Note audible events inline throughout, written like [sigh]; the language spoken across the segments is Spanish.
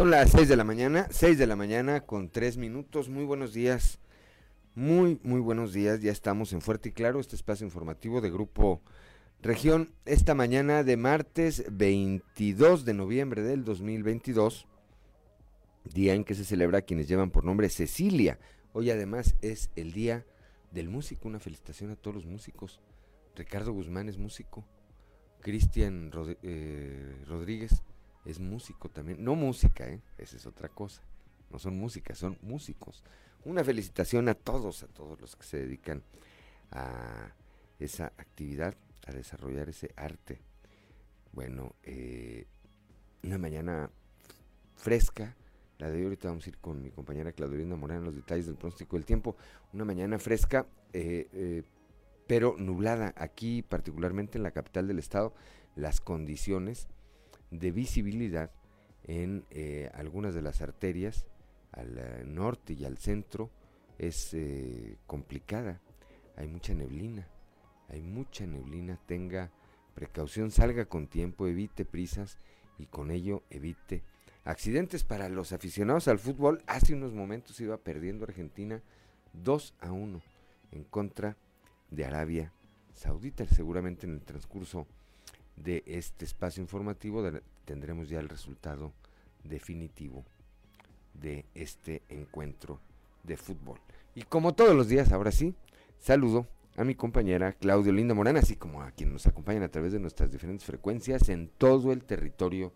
Son las 6 de la mañana, 6 de la mañana con 3 minutos. Muy buenos días, muy, muy buenos días. Ya estamos en Fuerte y Claro, este espacio informativo de Grupo Región. Esta mañana de martes 22 de noviembre del 2022, día en que se celebra quienes llevan por nombre Cecilia. Hoy además es el Día del Músico. Una felicitación a todos los músicos. Ricardo Guzmán es músico. Cristian eh, Rodríguez es músico también. No música, ¿eh? esa es otra cosa. No son músicas, son músicos. Una felicitación a todos, a todos los que se dedican a esa actividad, a desarrollar ese arte. Bueno, eh, una mañana fresca, la de hoy ahorita vamos a ir con mi compañera Claudelina Morán los detalles del pronóstico del tiempo. Una mañana fresca, eh, pero nublada. Aquí, particularmente en la capital del estado, las condiciones de visibilidad en eh, algunas de las arterias al eh, norte y al centro es eh, complicada. Hay mucha neblina, hay mucha neblina. Tenga precaución, salga con tiempo, evite prisas y con ello evite accidentes. Para los aficionados al fútbol, hace unos momentos iba perdiendo Argentina 2 a 1 en contra de Arabia Saudita. Seguramente en el transcurso de este espacio informativo tendremos ya el resultado definitivo de este encuentro de fútbol. Y como todos los días, ahora sí, saludo a mi compañera Claudio Linda Morán, así como a quienes nos acompañan a través de nuestras diferentes frecuencias en todo el territorio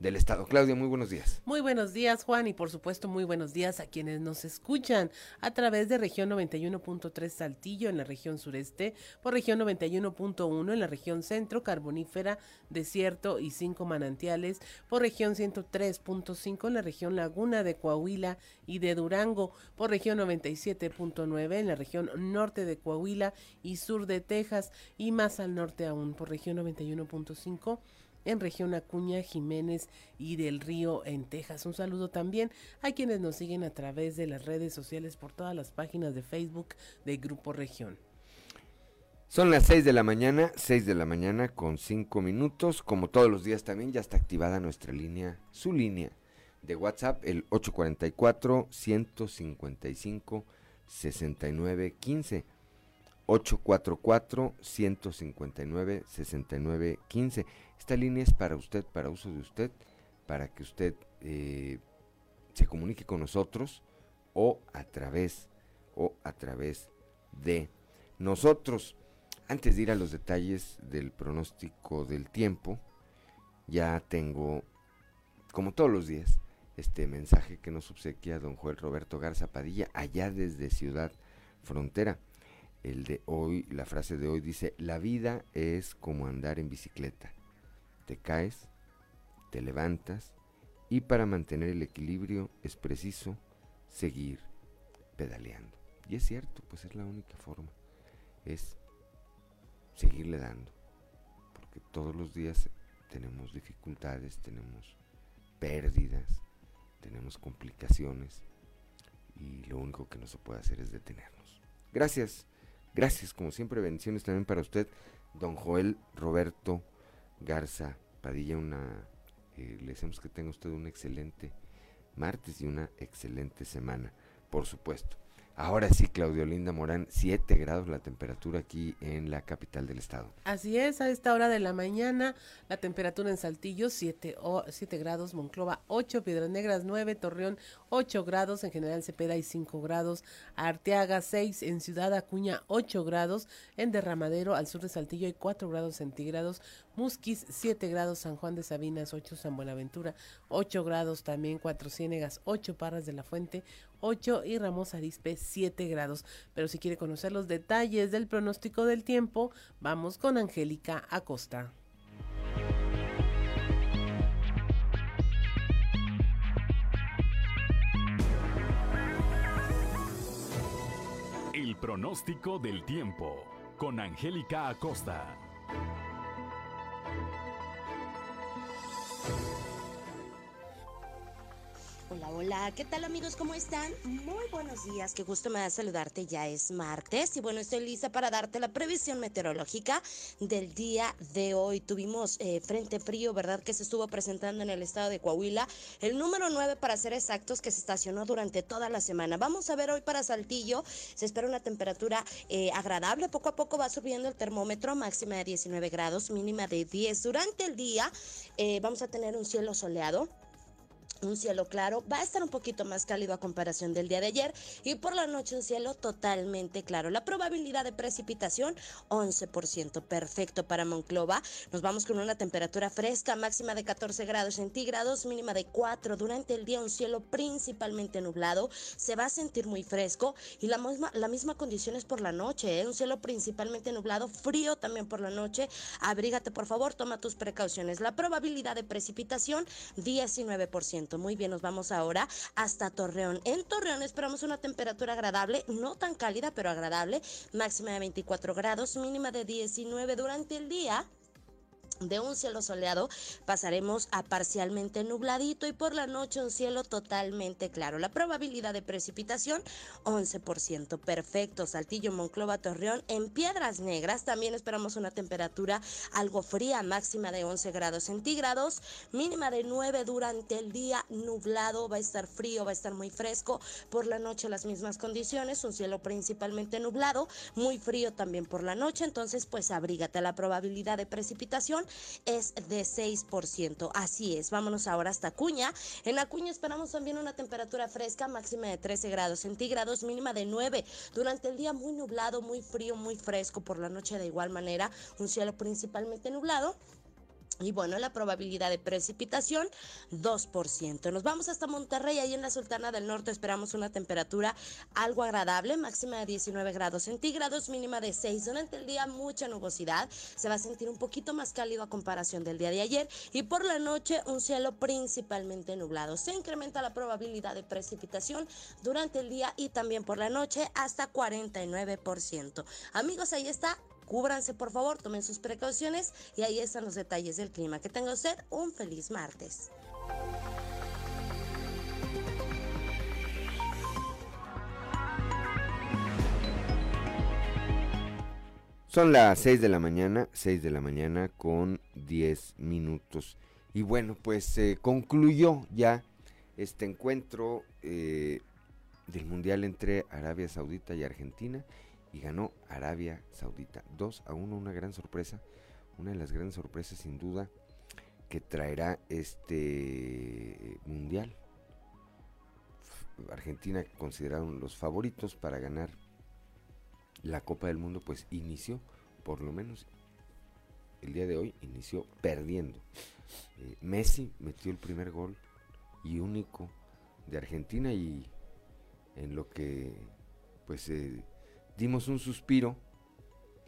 del Estado. Claudia, muy buenos días. Muy buenos días, Juan, y por supuesto muy buenos días a quienes nos escuchan a través de región 91.3 Saltillo en la región sureste, por región 91.1 en la región centro, carbonífera, desierto y cinco manantiales, por región 103.5 en la región laguna de Coahuila y de Durango, por región 97.9 en la región norte de Coahuila y sur de Texas, y más al norte aún, por región 91.5 en región Acuña, Jiménez y del Río en Texas. Un saludo también a quienes nos siguen a través de las redes sociales por todas las páginas de Facebook de Grupo Región. Son las 6 de la mañana, 6 de la mañana con 5 minutos. Como todos los días también ya está activada nuestra línea, su línea de WhatsApp, el 844-155-6915. 844-159-6915. Esta línea es para usted, para uso de usted, para que usted eh, se comunique con nosotros o a través o a través de nosotros. Antes de ir a los detalles del pronóstico del tiempo, ya tengo, como todos los días, este mensaje que nos obsequia don Joel Roberto Garza Padilla, allá desde Ciudad Frontera. El de hoy, la frase de hoy dice, la vida es como andar en bicicleta te caes, te levantas y para mantener el equilibrio es preciso seguir pedaleando. Y es cierto, pues es la única forma, es seguirle dando, porque todos los días tenemos dificultades, tenemos pérdidas, tenemos complicaciones y lo único que no se puede hacer es detenernos. Gracias, gracias como siempre, bendiciones también para usted, don Joel Roberto Garza Padilla, una, eh, le deseamos que tenga usted un excelente martes y una excelente semana, por supuesto. Ahora sí, Claudio Linda Morán, 7 grados la temperatura aquí en la capital del estado. Así es, a esta hora de la mañana, la temperatura en Saltillo 7, grados, Monclova 8, Piedras Negras 9, Torreón 8 grados, en general Cepeda y 5 grados, Arteaga 6, en Ciudad Acuña 8 grados, en Derramadero al sur de Saltillo hay 4 grados centígrados, Musquis 7 grados, San Juan de Sabinas 8, San Buenaventura 8 grados, también Cuatro Ciénegas 8, Parras de la Fuente 8 y Ramos Arispe 7 grados. Pero si quiere conocer los detalles del pronóstico del tiempo, vamos con Angélica Acosta. El pronóstico del tiempo con Angélica Acosta. Hola, ¿qué tal amigos? ¿Cómo están? Muy buenos días, qué gusto me da saludarte, ya es martes y bueno, estoy lista para darte la previsión meteorológica del día de hoy. Tuvimos eh, frente frío, ¿verdad? Que se estuvo presentando en el estado de Coahuila, el número 9 para ser exactos que se estacionó durante toda la semana. Vamos a ver hoy para Saltillo, se espera una temperatura eh, agradable, poco a poco va subiendo el termómetro, máxima de 19 grados, mínima de 10. Durante el día eh, vamos a tener un cielo soleado un cielo claro, va a estar un poquito más cálido a comparación del día de ayer y por la noche un cielo totalmente claro. La probabilidad de precipitación 11%, perfecto para Monclova. Nos vamos con una temperatura fresca, máxima de 14 grados centígrados, mínima de 4. Durante el día un cielo principalmente nublado, se va a sentir muy fresco y la misma, la misma condición es por la noche, ¿eh? un cielo principalmente nublado, frío también por la noche. Abrígate por favor, toma tus precauciones. La probabilidad de precipitación 19%. Muy bien, nos vamos ahora hasta Torreón. En Torreón esperamos una temperatura agradable, no tan cálida, pero agradable, máxima de 24 grados, mínima de 19 durante el día. De un cielo soleado pasaremos a parcialmente nubladito y por la noche un cielo totalmente claro. La probabilidad de precipitación 11%. Perfecto. Saltillo, Monclova, Torreón. En Piedras Negras también esperamos una temperatura algo fría, máxima de 11 grados centígrados, mínima de 9 durante el día, nublado, va a estar frío, va a estar muy fresco. Por la noche las mismas condiciones, un cielo principalmente nublado, muy frío también por la noche, entonces pues abrígate. La probabilidad de precipitación es de 6%. Así es, vámonos ahora hasta Acuña. En Acuña esperamos también una temperatura fresca, máxima de 13 grados centígrados, mínima de 9. Durante el día muy nublado, muy frío, muy fresco. Por la noche de igual manera, un cielo principalmente nublado y bueno, la probabilidad de precipitación, 2%. Nos vamos hasta Monterrey, ahí en la Sultana del Norte esperamos una temperatura algo agradable, máxima de 19 grados centígrados, mínima de 6. Durante el día mucha nubosidad, se va a sentir un poquito más cálido a comparación del día de ayer y por la noche un cielo principalmente nublado. Se incrementa la probabilidad de precipitación durante el día y también por la noche hasta 49%. Amigos, ahí está Cúbranse por favor, tomen sus precauciones y ahí están los detalles del clima. Que tenga usted un feliz martes. Son las 6 de la mañana, 6 de la mañana con 10 minutos. Y bueno, pues se concluyó ya este encuentro eh, del Mundial entre Arabia Saudita y Argentina y ganó Arabia Saudita. 2 a 1, una gran sorpresa, una de las grandes sorpresas sin duda que traerá este mundial. Argentina consideraron los favoritos para ganar la Copa del Mundo, pues inició, por lo menos el día de hoy, inició perdiendo. Eh, Messi metió el primer gol y único de Argentina y en lo que pues eh, dimos un suspiro,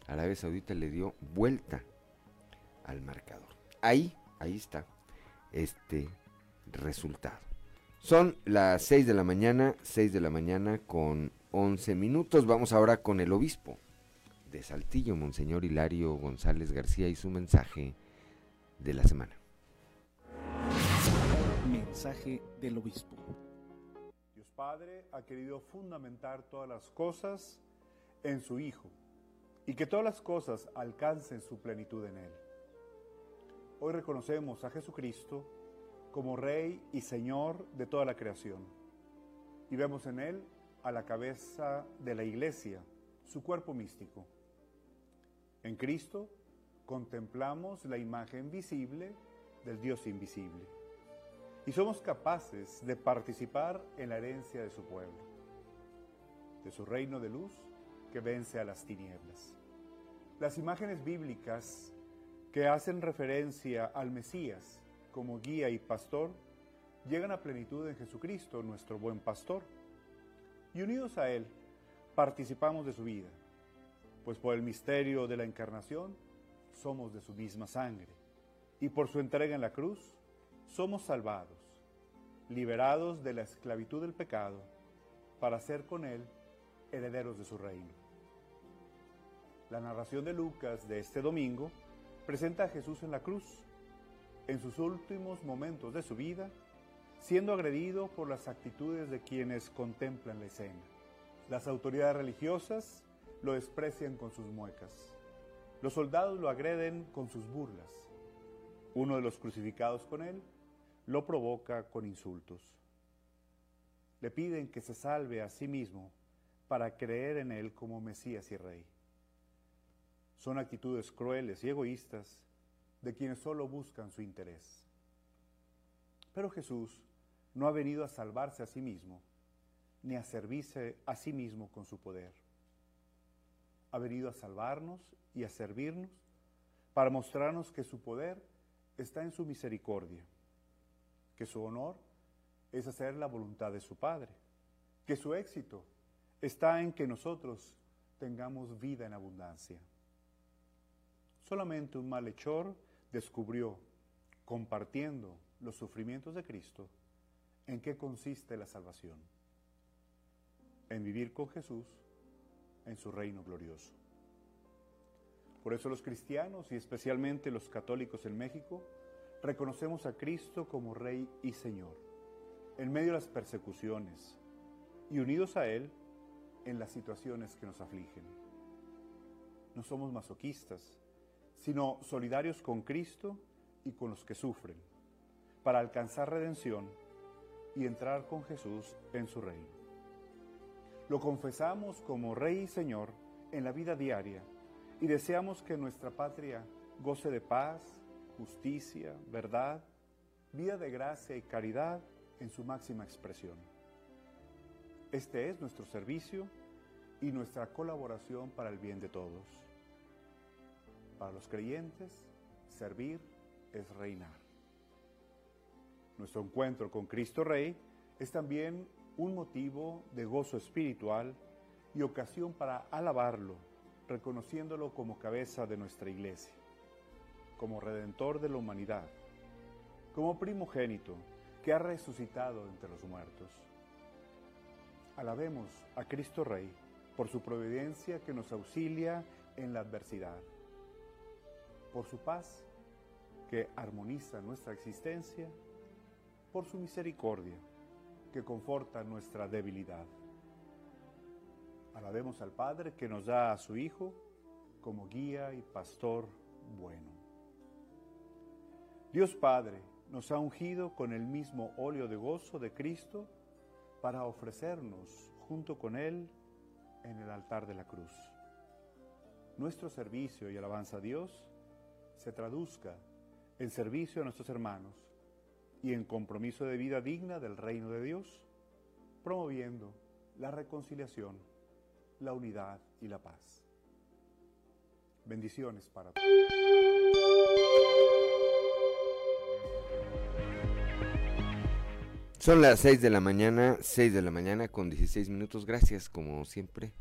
Arabia Saudita le dio vuelta al marcador. Ahí, ahí está este resultado. Son las 6 de la mañana, 6 de la mañana con 11 minutos. Vamos ahora con el obispo de Saltillo, Monseñor Hilario González García, y su mensaje de la semana. Mensaje del obispo. Dios Padre ha querido fundamentar todas las cosas en su Hijo y que todas las cosas alcancen su plenitud en Él. Hoy reconocemos a Jesucristo como Rey y Señor de toda la creación y vemos en Él a la cabeza de la Iglesia, su cuerpo místico. En Cristo contemplamos la imagen visible del Dios invisible y somos capaces de participar en la herencia de su pueblo, de su reino de luz que vence a las tinieblas. Las imágenes bíblicas que hacen referencia al Mesías como guía y pastor llegan a plenitud en Jesucristo, nuestro buen pastor. Y unidos a Él, participamos de su vida, pues por el misterio de la encarnación somos de su misma sangre, y por su entrega en la cruz somos salvados, liberados de la esclavitud del pecado, para ser con Él herederos de su reino. La narración de Lucas de este domingo presenta a Jesús en la cruz, en sus últimos momentos de su vida, siendo agredido por las actitudes de quienes contemplan la escena. Las autoridades religiosas lo desprecian con sus muecas. Los soldados lo agreden con sus burlas. Uno de los crucificados con él lo provoca con insultos. Le piden que se salve a sí mismo para creer en él como Mesías y Rey son actitudes crueles y egoístas de quienes solo buscan su interés. Pero Jesús no ha venido a salvarse a sí mismo, ni a servirse a sí mismo con su poder. Ha venido a salvarnos y a servirnos para mostrarnos que su poder está en su misericordia, que su honor es hacer la voluntad de su Padre, que su éxito está en que nosotros tengamos vida en abundancia. Solamente un malhechor descubrió, compartiendo los sufrimientos de Cristo, en qué consiste la salvación. En vivir con Jesús en su reino glorioso. Por eso los cristianos y especialmente los católicos en México reconocemos a Cristo como Rey y Señor, en medio de las persecuciones y unidos a Él en las situaciones que nos afligen. No somos masoquistas, sino solidarios con Cristo y con los que sufren, para alcanzar redención y entrar con Jesús en su reino. Lo confesamos como Rey y Señor en la vida diaria y deseamos que nuestra patria goce de paz, justicia, verdad, vida de gracia y caridad en su máxima expresión. Este es nuestro servicio y nuestra colaboración para el bien de todos. Para los creyentes, servir es reinar. Nuestro encuentro con Cristo Rey es también un motivo de gozo espiritual y ocasión para alabarlo, reconociéndolo como cabeza de nuestra iglesia, como redentor de la humanidad, como primogénito que ha resucitado entre los muertos. Alabemos a Cristo Rey por su providencia que nos auxilia en la adversidad por su paz que armoniza nuestra existencia, por su misericordia que conforta nuestra debilidad. Alabemos al Padre que nos da a su Hijo como guía y pastor bueno. Dios Padre nos ha ungido con el mismo óleo de gozo de Cristo para ofrecernos junto con Él en el altar de la cruz. Nuestro servicio y alabanza a Dios se traduzca en servicio a nuestros hermanos y en compromiso de vida digna del reino de Dios, promoviendo la reconciliación, la unidad y la paz. Bendiciones para todos. Son las 6 de la mañana, 6 de la mañana con 16 minutos. Gracias, como siempre,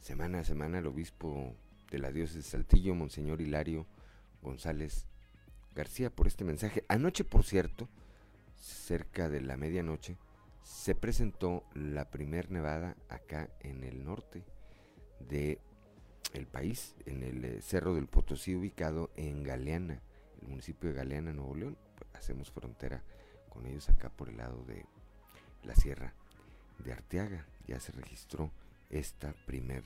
semana a semana, el obispo de la diócesis de Saltillo, Monseñor Hilario González García por este mensaje. Anoche, por cierto, cerca de la medianoche, se presentó la primer nevada acá en el norte de el país, en el eh, Cerro del Potosí, ubicado en Galeana, el municipio de Galeana, Nuevo León. hacemos frontera con ellos acá por el lado de la sierra de Arteaga. Ya se registró esta primer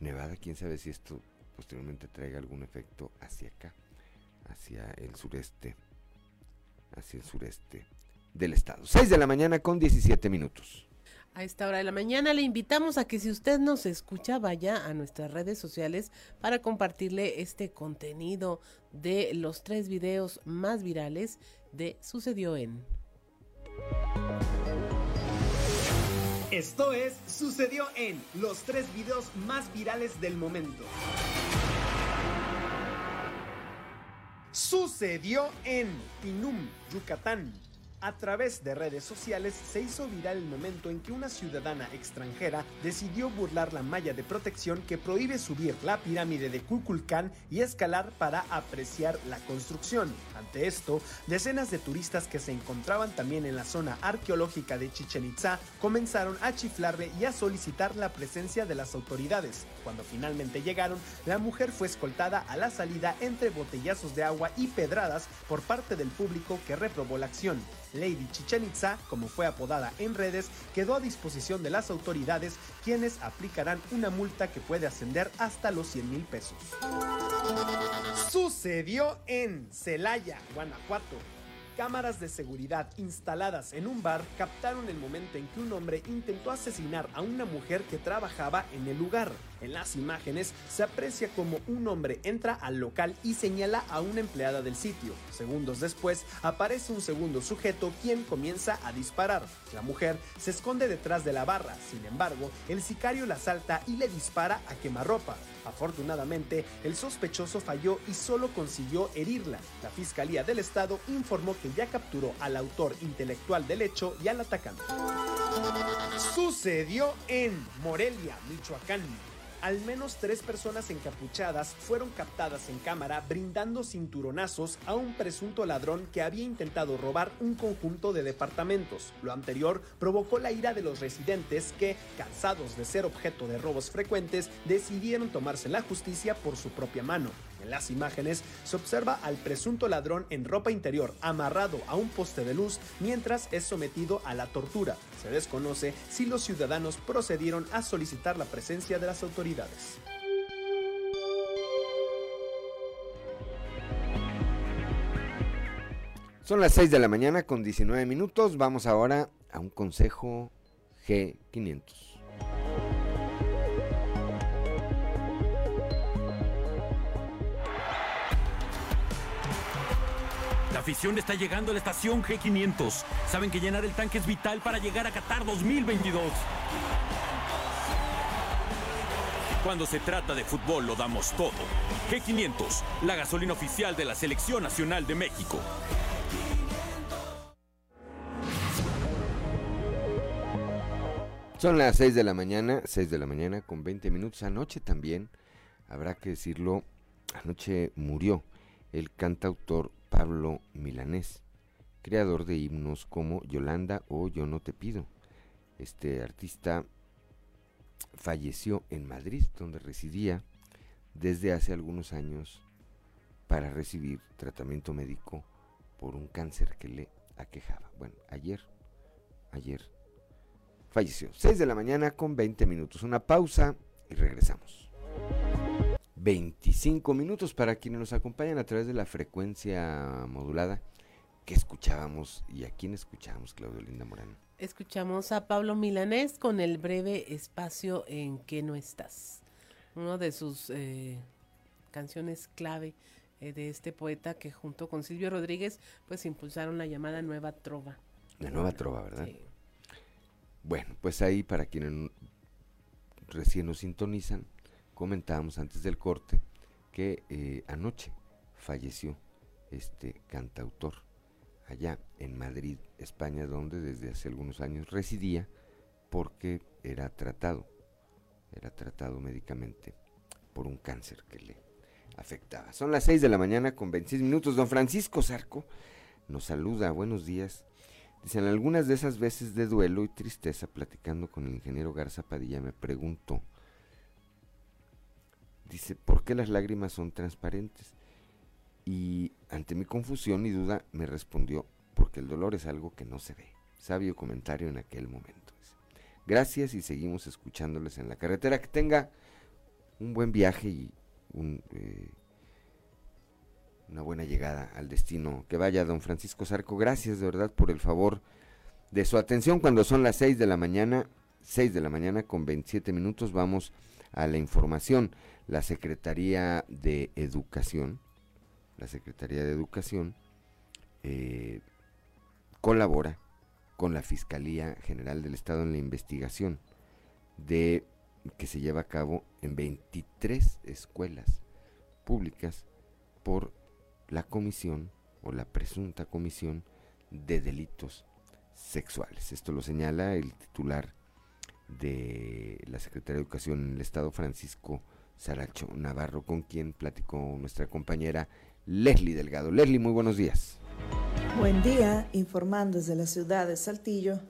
nevada. Quién sabe si esto posteriormente traiga algún efecto hacia acá, hacia el sureste, hacia el sureste del estado. 6 de la mañana con 17 minutos. A esta hora de la mañana le invitamos a que si usted nos escucha vaya a nuestras redes sociales para compartirle este contenido de los tres videos más virales de Sucedió en. Esto es Sucedió en los tres videos más virales del momento. Sucedió en Tinum, Yucatán. A través de redes sociales se hizo viral el momento en que una ciudadana extranjera decidió burlar la malla de protección que prohíbe subir la pirámide de Kukulcán y escalar para apreciar la construcción. Ante esto, decenas de turistas que se encontraban también en la zona arqueológica de Chichen Itza comenzaron a chiflarle y a solicitar la presencia de las autoridades. Cuando finalmente llegaron, la mujer fue escoltada a la salida entre botellazos de agua y pedradas por parte del público que reprobó la acción. Lady Chichen Itza, como fue apodada en redes, quedó a disposición de las autoridades quienes aplicarán una multa que puede ascender hasta los 100 mil pesos. Sucedió en Celaya, Guanajuato. Cámaras de seguridad instaladas en un bar captaron el momento en que un hombre intentó asesinar a una mujer que trabajaba en el lugar. En las imágenes se aprecia como un hombre entra al local y señala a una empleada del sitio. Segundos después aparece un segundo sujeto quien comienza a disparar. La mujer se esconde detrás de la barra, sin embargo, el sicario la asalta y le dispara a quemarropa. Afortunadamente, el sospechoso falló y solo consiguió herirla. La Fiscalía del Estado informó que ya capturó al autor intelectual del hecho y al atacante. Sucedió en Morelia, Michoacán. Al menos tres personas encapuchadas fueron captadas en cámara brindando cinturonazos a un presunto ladrón que había intentado robar un conjunto de departamentos. Lo anterior provocó la ira de los residentes que, cansados de ser objeto de robos frecuentes, decidieron tomarse la justicia por su propia mano. En las imágenes se observa al presunto ladrón en ropa interior amarrado a un poste de luz mientras es sometido a la tortura. Se desconoce si los ciudadanos procedieron a solicitar la presencia de las autoridades. Son las 6 de la mañana con 19 minutos. Vamos ahora a un consejo G500. Afición está llegando a la estación G500. Saben que llenar el tanque es vital para llegar a Qatar 2022. Cuando se trata de fútbol lo damos todo. G500, la gasolina oficial de la Selección Nacional de México. Son las 6 de la mañana, 6 de la mañana con 20 minutos. Anoche también, habrá que decirlo, anoche murió el cantautor Pablo Milanés, creador de himnos como Yolanda o Yo no te pido. Este artista falleció en Madrid, donde residía desde hace algunos años para recibir tratamiento médico por un cáncer que le aquejaba. Bueno, ayer, ayer falleció. 6 de la mañana con 20 minutos. Una pausa y regresamos. 25 minutos para quienes nos acompañan a través de la frecuencia modulada que escuchábamos y a quién escuchábamos, Claudio Linda Morán. Escuchamos a Pablo Milanés con el breve espacio en que no estás. Una de sus eh, canciones clave eh, de este poeta que junto con Silvio Rodríguez pues impulsaron la llamada Nueva Trova. La Nueva Trova, ¿verdad? Sí. Bueno, pues ahí para quienes recién nos sintonizan, comentábamos antes del corte que eh, anoche falleció este cantautor allá en Madrid, España, donde desde hace algunos años residía porque era tratado, era tratado médicamente por un cáncer que le afectaba. Son las 6 de la mañana con 26 minutos. Don Francisco Zarco nos saluda, buenos días. Dicen, algunas de esas veces de duelo y tristeza, platicando con el ingeniero Garza Padilla, me pregunto, dice, ¿por qué las lágrimas son transparentes? Y ante mi confusión y duda me respondió, porque el dolor es algo que no se ve. Sabio comentario en aquel momento. Gracias y seguimos escuchándoles en la carretera. Que tenga un buen viaje y un, eh, una buena llegada al destino. Que vaya, don Francisco Zarco. Gracias de verdad por el favor de su atención cuando son las 6 de la mañana. 6 de la mañana con 27 minutos vamos a la información. La Secretaría de Educación, la Secretaría de Educación eh, colabora con la Fiscalía General del Estado en la investigación de que se lleva a cabo en 23 escuelas públicas por la comisión o la presunta comisión de delitos sexuales. Esto lo señala el titular de la Secretaría de Educación en el Estado, Francisco Saracho Navarro, con quien platicó nuestra compañera Leslie Delgado. Leslie, muy buenos días. Buen día, informando desde la ciudad de Saltillo.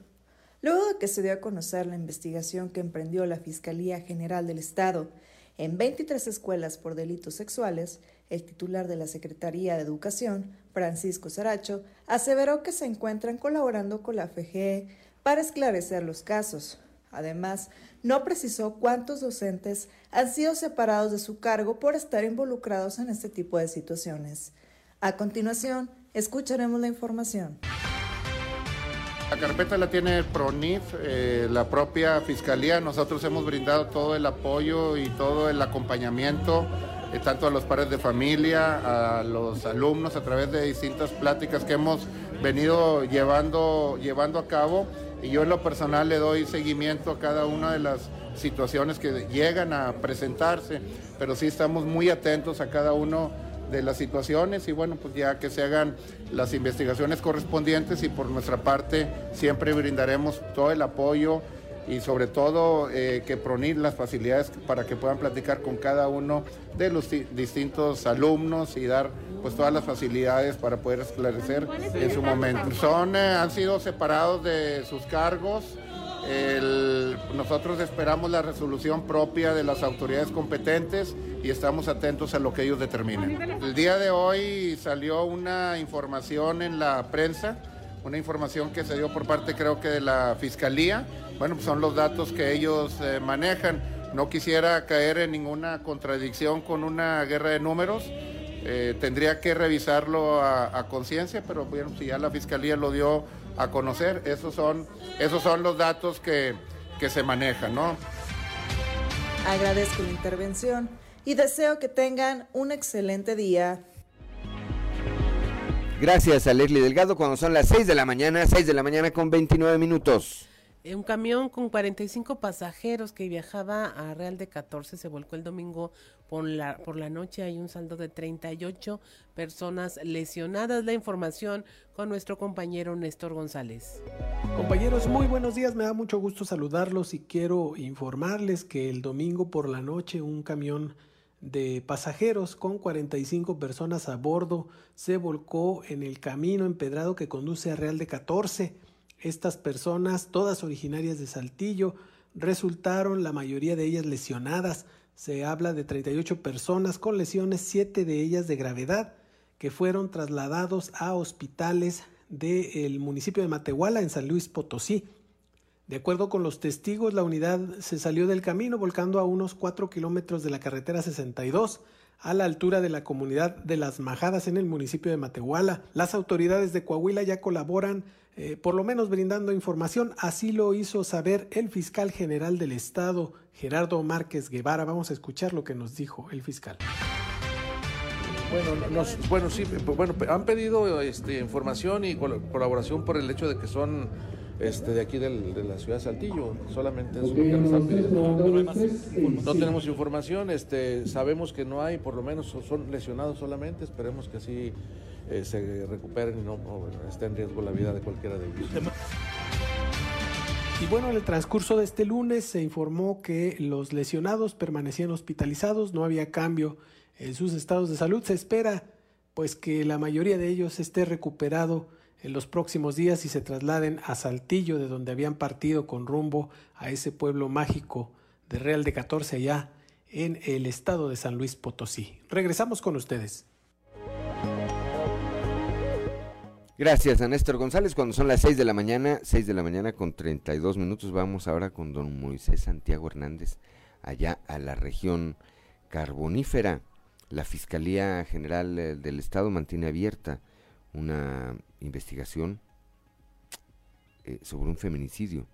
Luego de que se dio a conocer la investigación que emprendió la Fiscalía General del Estado en 23 escuelas por delitos sexuales, el titular de la Secretaría de Educación, Francisco Saracho, aseveró que se encuentran colaborando con la FGE para esclarecer los casos. Además, no precisó cuántos docentes han sido separados de su cargo por estar involucrados en este tipo de situaciones. A continuación, escucharemos la información. La carpeta la tiene el PRONIF, eh, la propia Fiscalía. Nosotros hemos brindado todo el apoyo y todo el acompañamiento, eh, tanto a los padres de familia, a los alumnos, a través de distintas pláticas que hemos venido llevando, llevando a cabo. Y yo en lo personal le doy seguimiento a cada una de las situaciones que llegan a presentarse, pero sí estamos muy atentos a cada uno de las situaciones y bueno, pues ya que se hagan las investigaciones correspondientes y por nuestra parte siempre brindaremos todo el apoyo y sobre todo eh, que pronir las facilidades para que puedan platicar con cada uno de los distintos alumnos y dar pues todas las facilidades para poder esclarecer en su momento. Son, eh, han sido separados de sus cargos. nosotros esperamos la resolución propia de las autoridades competentes y estamos atentos a lo que ellos determinen. El día de hoy salió una información en la prensa, una información que se dio por parte creo que de la Fiscalía. Bueno, pues son los datos que ellos eh, manejan. No quisiera caer en ninguna contradicción con una guerra de números. Eh, tendría que revisarlo a, conciencia, pero bueno, si ya la Fiscalía lo dio a conocer, esos son, esos son los datos que, que se manejan, ¿no? Agradezco la intervención y deseo que tengan un excelente día. Gracias a Leslie Delgado cuando son las 6 de la mañana, 6 de la mañana con 29 minutos. Un camión con 45 pasajeros que viajaba a Real de 14 se volcó el domingo por la, por la noche. Hay un saldo de 38 personas lesionadas. La información con nuestro compañero Néstor González. Compañeros, muy buenos días. Me da mucho gusto saludarlos y quiero informarles que el domingo por la noche un camión de pasajeros con 45 personas a bordo se volcó en el camino empedrado que conduce a Real de 14. Estas personas, todas originarias de Saltillo, resultaron la mayoría de ellas lesionadas. Se habla de 38 personas con lesiones, 7 de ellas de gravedad, que fueron trasladados a hospitales del municipio de Matehuala en San Luis Potosí. De acuerdo con los testigos, la unidad se salió del camino volcando a unos 4 kilómetros de la carretera 62 a la altura de la comunidad de Las Majadas en el municipio de Matehuala. Las autoridades de Coahuila ya colaboran, eh, por lo menos brindando información. Así lo hizo saber el fiscal general del estado, Gerardo Márquez Guevara. Vamos a escuchar lo que nos dijo el fiscal. Bueno, bueno sí, bueno, han pedido este, información y colaboración por el hecho de que son este, de aquí de la ciudad de Saltillo, solamente es lo que nos están pidiendo. No tenemos información, este, sabemos que no hay, por lo menos son lesionados solamente, esperemos que así eh, se recuperen y no, esté en riesgo la vida de cualquiera de ellos. Y bueno, en el transcurso de este lunes se informó que los lesionados permanecían hospitalizados, no había cambio en sus estados de salud. Se espera pues que la mayoría de ellos esté recuperado en los próximos días y se trasladen a Saltillo, de donde habían partido con rumbo a ese pueblo mágico de Real de 14 allá en el estado de San Luis Potosí. Regresamos con ustedes. Gracias a González. Cuando son las 6 de la mañana, 6 de la mañana con 32 minutos, vamos ahora con don Moisés Santiago Hernández, allá a la región carbonífera. La Fiscalía General eh, del Estado mantiene abierta una investigación eh, sobre un feminicidio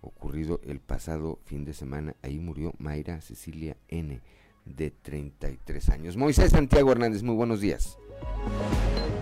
ocurrido el pasado fin de semana. Ahí murió Mayra Cecilia N., de 33 años. Moisés Santiago Hernández, muy buenos días.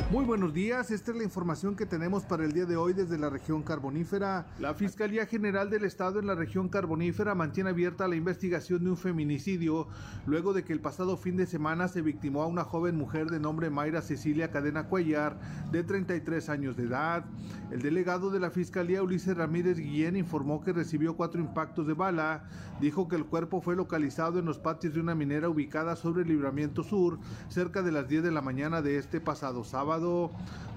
Muy buenos días, esta es la información que tenemos para el día de hoy desde la región carbonífera. La Fiscalía General del Estado en la región carbonífera mantiene abierta la investigación de un feminicidio luego de que el pasado fin de semana se victimó a una joven mujer de nombre Mayra Cecilia Cadena Cuellar, de 33 años de edad. El delegado de la Fiscalía Ulises Ramírez Guillén informó que recibió cuatro impactos de bala. Dijo que el cuerpo fue localizado en los patios de una minera ubicada sobre el Libramiento Sur, cerca de las 10 de la mañana de este pasado sábado.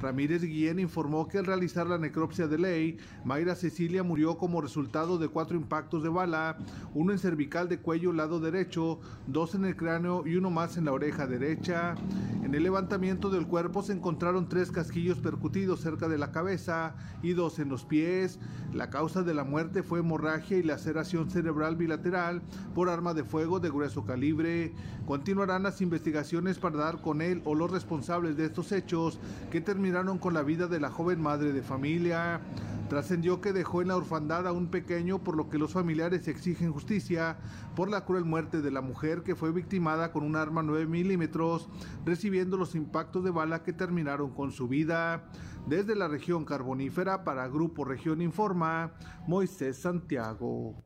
Ramírez Guillén informó que al realizar la necropsia de ley, Mayra Cecilia murió como resultado de cuatro impactos de bala, uno en cervical de cuello lado derecho, dos en el cráneo y uno más en la oreja derecha. En el levantamiento del cuerpo se encontraron tres casquillos percutidos cerca de la cabeza y dos en los pies. La causa de la muerte fue hemorragia y laceración cerebral bilateral por arma de fuego de grueso calibre. Continuarán las investigaciones para dar con él o los responsables de estos hechos que terminaron con la vida de la joven madre de familia. Trascendió que dejó en la orfandad a un pequeño por lo que los familiares exigen justicia por la cruel muerte de la mujer que fue victimada con un arma 9 milímetros recibiendo los impactos de bala que terminaron con su vida. Desde la región carbonífera para Grupo Región Informa, Moisés Santiago.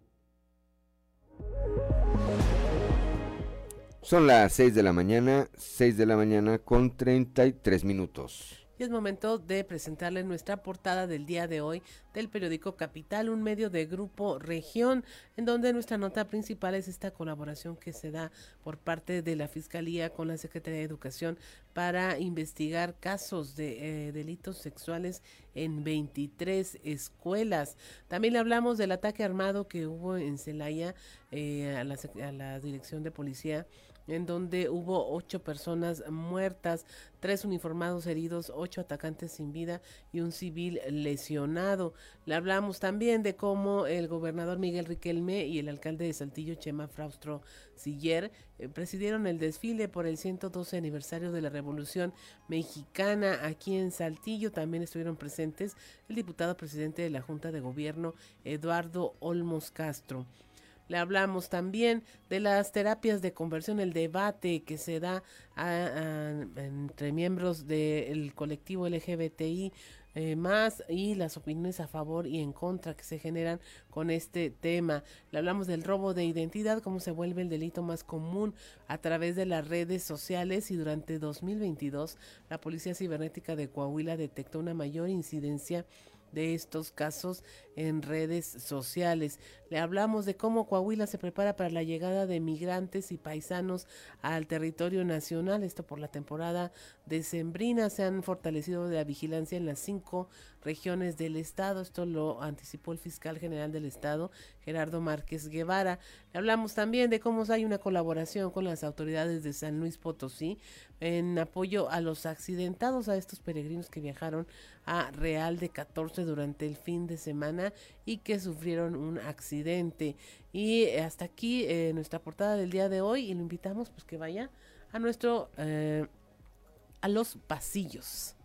Son las 6 de la mañana, 6 de la mañana con 33 minutos. Y es momento de presentarle nuestra portada del día de hoy del periódico Capital, un medio de Grupo Región, en donde nuestra nota principal es esta colaboración que se da por parte de la Fiscalía con la Secretaría de Educación para investigar casos de eh, delitos sexuales en 23 escuelas. También le hablamos del ataque armado que hubo en Celaya eh, a, la, a la Dirección de Policía en donde hubo ocho personas muertas, tres uniformados heridos, ocho atacantes sin vida y un civil lesionado. Le hablamos también de cómo el gobernador Miguel Riquelme y el alcalde de Saltillo, Chema Fraustro Siller, eh, presidieron el desfile por el 112 aniversario de la Revolución Mexicana aquí en Saltillo. También estuvieron presentes el diputado presidente de la Junta de Gobierno, Eduardo Olmos Castro. Le hablamos también de las terapias de conversión, el debate que se da entre miembros del colectivo LGBTI eh, más y las opiniones a favor y en contra que se generan con este tema. Le hablamos del robo de identidad, cómo se vuelve el delito más común a través de las redes sociales y durante 2022 la Policía Cibernética de Coahuila detectó una mayor incidencia de estos casos en redes sociales. Le hablamos de cómo Coahuila se prepara para la llegada de migrantes y paisanos al territorio nacional. Esto por la temporada decembrina. Se han fortalecido la vigilancia en las cinco regiones del estado. Esto lo anticipó el fiscal general del estado, Gerardo Márquez Guevara. Hablamos también de cómo hay una colaboración con las autoridades de San Luis Potosí en apoyo a los accidentados, a estos peregrinos que viajaron a Real de 14 durante el fin de semana y que sufrieron un accidente. Y hasta aquí eh, nuestra portada del día de hoy y lo invitamos pues que vaya a nuestro eh, a los pasillos.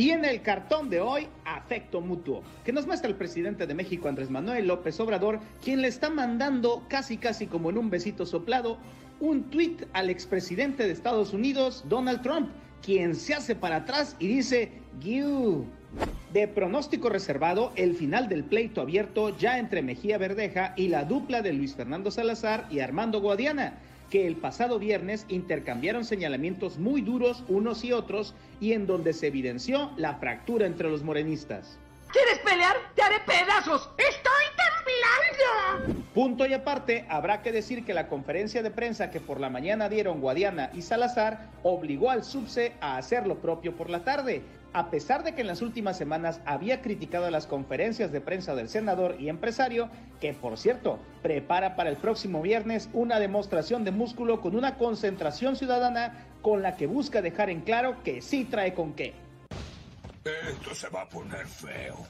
Y en el cartón de hoy, afecto mutuo, que nos muestra el presidente de México, Andrés Manuel López Obrador, quien le está mandando casi casi como en un besito soplado un tuit al expresidente de Estados Unidos, Donald Trump, quien se hace para atrás y dice, you. De pronóstico reservado, el final del pleito abierto ya entre Mejía Verdeja y la dupla de Luis Fernando Salazar y Armando Guadiana que el pasado viernes intercambiaron señalamientos muy duros unos y otros y en donde se evidenció la fractura entre los morenistas. ¿Quieres pelear? ¡Te haré pedazos! ¡Estoy temblando! Punto y aparte, habrá que decir que la conferencia de prensa que por la mañana dieron Guadiana y Salazar obligó al subse a hacer lo propio por la tarde, a pesar de que en las últimas semanas había criticado las conferencias de prensa del senador y empresario, que por cierto prepara para el próximo viernes una demostración de músculo con una concentración ciudadana con la que busca dejar en claro que sí trae con qué. Esto se va a poner feo.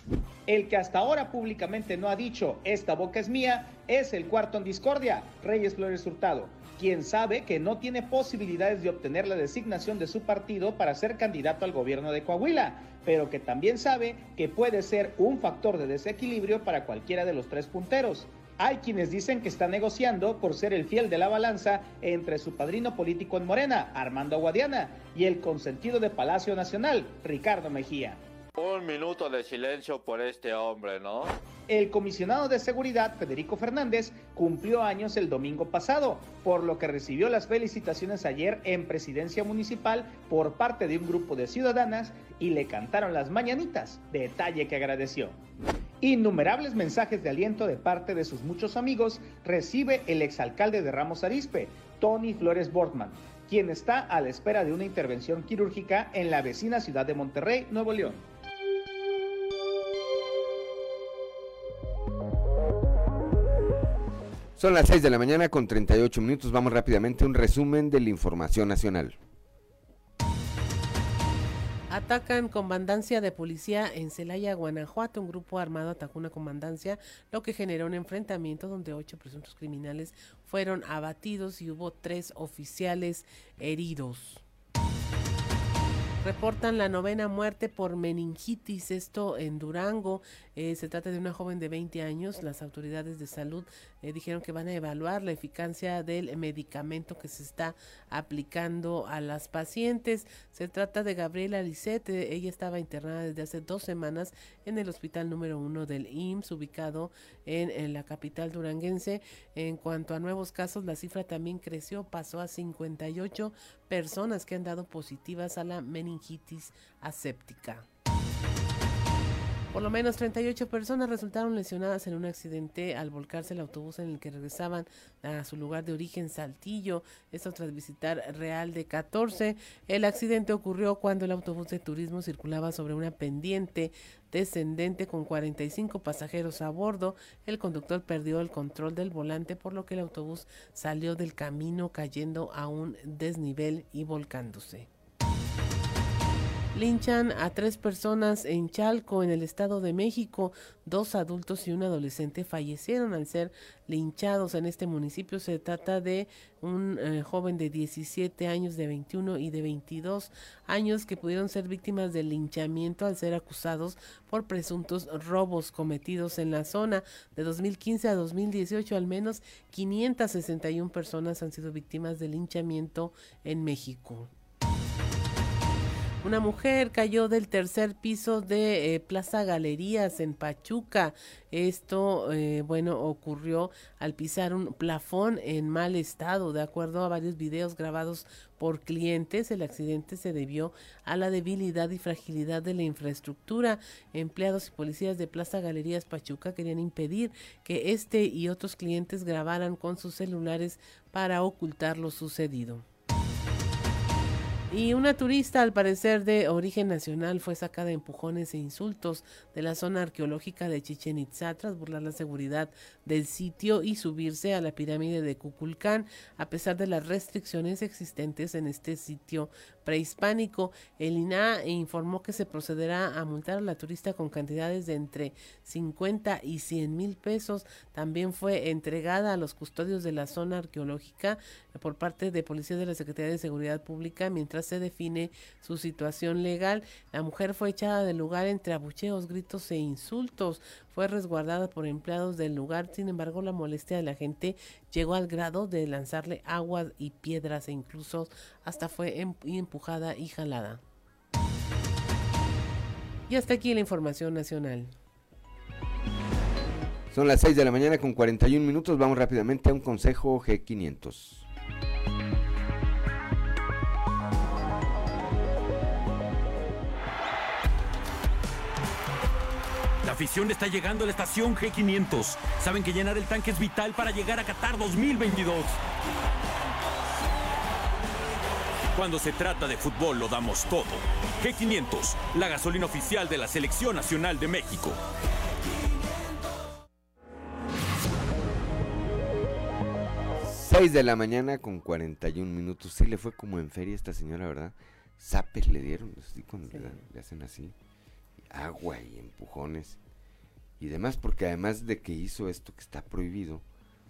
El que hasta ahora públicamente no ha dicho esta boca es mía es el cuarto en discordia, Reyes Flores Hurtado quien sabe que no tiene posibilidades de obtener la designación de su partido para ser candidato al gobierno de Coahuila, pero que también sabe que puede ser un factor de desequilibrio para cualquiera de los tres punteros. Hay quienes dicen que está negociando por ser el fiel de la balanza entre su padrino político en Morena, Armando Guadiana, y el consentido de Palacio Nacional, Ricardo Mejía. Un minuto de silencio por este hombre, ¿no? El comisionado de seguridad, Federico Fernández, cumplió años el domingo pasado, por lo que recibió las felicitaciones ayer en presidencia municipal por parte de un grupo de ciudadanas y le cantaron las mañanitas, detalle que agradeció. Innumerables mensajes de aliento de parte de sus muchos amigos recibe el exalcalde de Ramos Arispe, Tony Flores Bortman, quien está a la espera de una intervención quirúrgica en la vecina ciudad de Monterrey, Nuevo León. Son las 6 de la mañana con 38 minutos. Vamos rápidamente a un resumen de la información nacional. Atacan comandancia de policía en Celaya, Guanajuato. Un grupo armado atacó una comandancia, lo que generó un enfrentamiento donde ocho presuntos criminales fueron abatidos y hubo tres oficiales heridos. Reportan la novena muerte por meningitis, esto en Durango. Eh, se trata de una joven de 20 años. Las autoridades de salud eh, dijeron que van a evaluar la eficacia del medicamento que se está aplicando a las pacientes. Se trata de Gabriela Lisette. Ella estaba internada desde hace dos semanas en el hospital número uno del IMSS, ubicado en, en la capital duranguense. En cuanto a nuevos casos, la cifra también creció, pasó a 58 personas que han dado positivas a la meningitis aséptica. Por lo menos 38 personas resultaron lesionadas en un accidente al volcarse el autobús en el que regresaban a su lugar de origen Saltillo, esto tras visitar Real de 14. El accidente ocurrió cuando el autobús de turismo circulaba sobre una pendiente descendente con 45 pasajeros a bordo. El conductor perdió el control del volante por lo que el autobús salió del camino cayendo a un desnivel y volcándose. Linchan a tres personas en Chalco, en el Estado de México. Dos adultos y un adolescente fallecieron al ser linchados en este municipio. Se trata de un eh, joven de 17 años, de 21 y de 22 años que pudieron ser víctimas del linchamiento al ser acusados por presuntos robos cometidos en la zona. De 2015 a 2018, al menos 561 personas han sido víctimas del linchamiento en México. Una mujer cayó del tercer piso de eh, Plaza Galerías en Pachuca. Esto, eh, bueno, ocurrió al pisar un plafón en mal estado. De acuerdo a varios videos grabados por clientes, el accidente se debió a la debilidad y fragilidad de la infraestructura. Empleados y policías de Plaza Galerías Pachuca querían impedir que este y otros clientes grabaran con sus celulares para ocultar lo sucedido. Y una turista, al parecer de origen nacional, fue sacada de empujones e insultos de la zona arqueológica de Chichen Itza tras burlar la seguridad del sitio y subirse a la pirámide de Cuculcán, a pesar de las restricciones existentes en este sitio prehispánico. El INA informó que se procederá a multar a la turista con cantidades de entre 50 y 100 mil pesos. También fue entregada a los custodios de la zona arqueológica por parte de policías de la Secretaría de Seguridad Pública mientras se define su situación legal. La mujer fue echada del lugar entre abucheos, gritos e insultos. Fue resguardada por empleados del lugar. Sin embargo, la molestia de la gente llegó al grado de lanzarle agua y piedras e incluso hasta fue em-, empujada y jalada. Y hasta aquí la información nacional. Son las 6 de la mañana con 41 minutos. Vamos rápidamente a un consejo G500. La afición está llegando a la estación G500. Saben que llenar el tanque es vital para llegar a Qatar 2022. Cuando se trata de fútbol lo damos todo. G500, la gasolina oficial de la Selección Nacional de México. 6 de la mañana con 41 minutos. Sí le fue como en feria esta señora, ¿verdad? Zapes le dieron, así cuando le, dan- le hacen así. Agua y empujones. Y demás, porque además de que hizo esto que está prohibido,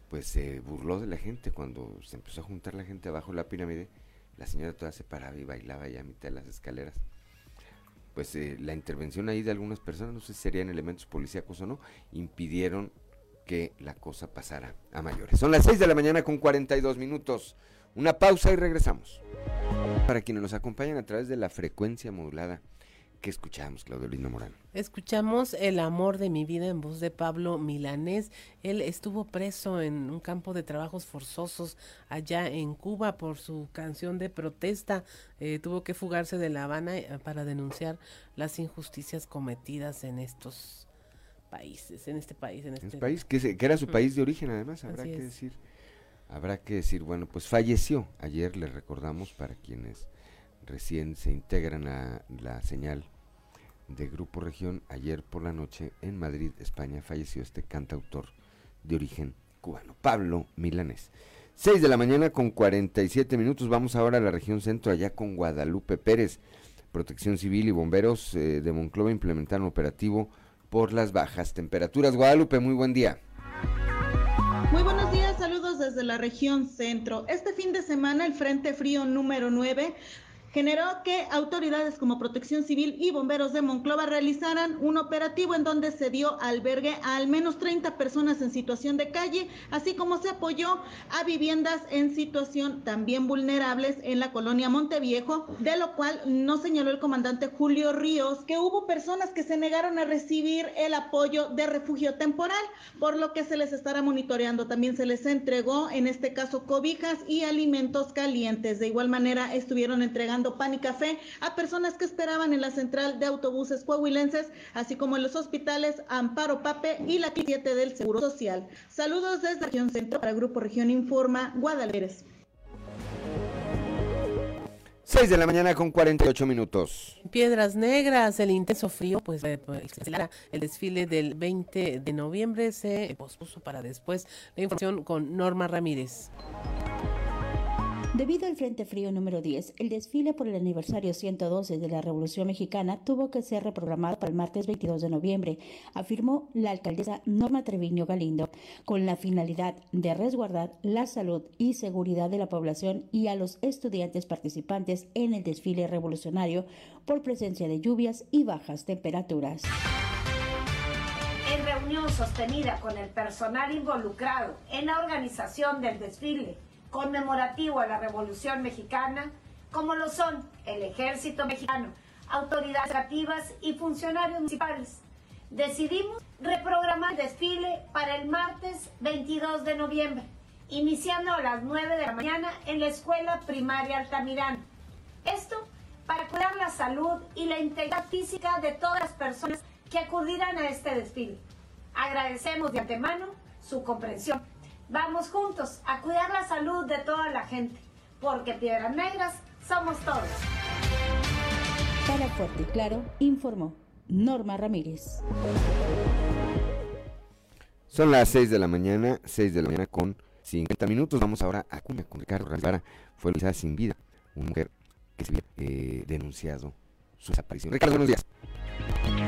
pues se burló de la gente. Cuando se empezó a juntar la gente abajo de la pirámide, la señora toda se paraba y bailaba ya a mitad de las escaleras. Pues eh, la intervención ahí de algunas personas, no sé si serían elementos policíacos o no, impidieron que la cosa pasara a mayores. Son las 6 de la mañana con 42 minutos. Una pausa y regresamos. Para quienes nos acompañan a través de la frecuencia modulada que escuchamos, Claudio Lino Morán. Escuchamos El amor de mi vida en voz de Pablo Milanés. Él estuvo preso en un campo de trabajos forzosos allá en Cuba por su canción de protesta. Eh, tuvo que fugarse de La Habana eh, para denunciar las injusticias cometidas en estos países, en este país. En este, país, que, era su país de origen además, habrá que decir. Habrá que decir, bueno, pues falleció. Ayer le recordamos para quienes recién se integran a la señal de Grupo Región, ayer por la noche en Madrid, España, falleció este cantautor de origen cubano, Pablo Milanés. 6 de la mañana con 47 minutos, vamos ahora a la región centro, allá con Guadalupe Pérez. Protección Civil y bomberos eh, de Monclova implementaron operativo por las bajas temperaturas. Guadalupe, muy buen día. Muy buenos días, saludos desde la región centro. Este fin de semana el Frente Frío número 9 generó que autoridades como Protección Civil y bomberos de Monclova realizaran un operativo en donde se dio albergue a al menos 30 personas en situación de calle, así como se apoyó a viviendas en situación también vulnerables en la colonia Monteviejo, de lo cual no señaló el comandante Julio Ríos que hubo personas que se negaron a recibir el apoyo de refugio temporal, por lo que se les estará monitoreando. También se les entregó, en este caso, cobijas y alimentos calientes. De igual manera, estuvieron entregando pan y café a personas que esperaban en la central de autobuses coahuilenses, así como en los hospitales Amparo Pape y la 7 del Seguro Social. Saludos desde Región Centro para Grupo Región Informa, Guadalajara. 6 de la mañana con 48 minutos. Piedras Negras, el intenso frío, pues eh, el desfile del 20 de noviembre se pospuso para después. La información con Norma Ramírez. Debido al Frente Frío número 10, el desfile por el aniversario 112 de la Revolución Mexicana tuvo que ser reprogramado para el martes 22 de noviembre, afirmó la alcaldesa Norma Treviño Galindo, con la finalidad de resguardar la salud y seguridad de la población y a los estudiantes participantes en el desfile revolucionario por presencia de lluvias y bajas temperaturas. En reunión sostenida con el personal involucrado en la organización del desfile, conmemorativo a la Revolución Mexicana, como lo son el Ejército Mexicano, autoridades educativas y funcionarios municipales. Decidimos reprogramar el desfile para el martes 22 de noviembre, iniciando a las 9 de la mañana en la Escuela Primaria Altamirano. Esto para cuidar la salud y la integridad física de todas las personas que acudirán a este desfile. Agradecemos de antemano su comprensión. Vamos juntos a cuidar la salud de toda la gente, porque Piedras Negras somos todos. Para Fuerte y Claro, informó Norma Ramírez. Son las 6 de la mañana, 6 de la mañana con 50 minutos. Vamos ahora a Cumbia con Ricardo Rivara. Fue localizada sin vida, una mujer que se había eh, denunciado su desaparición. Ricardo, buenos días.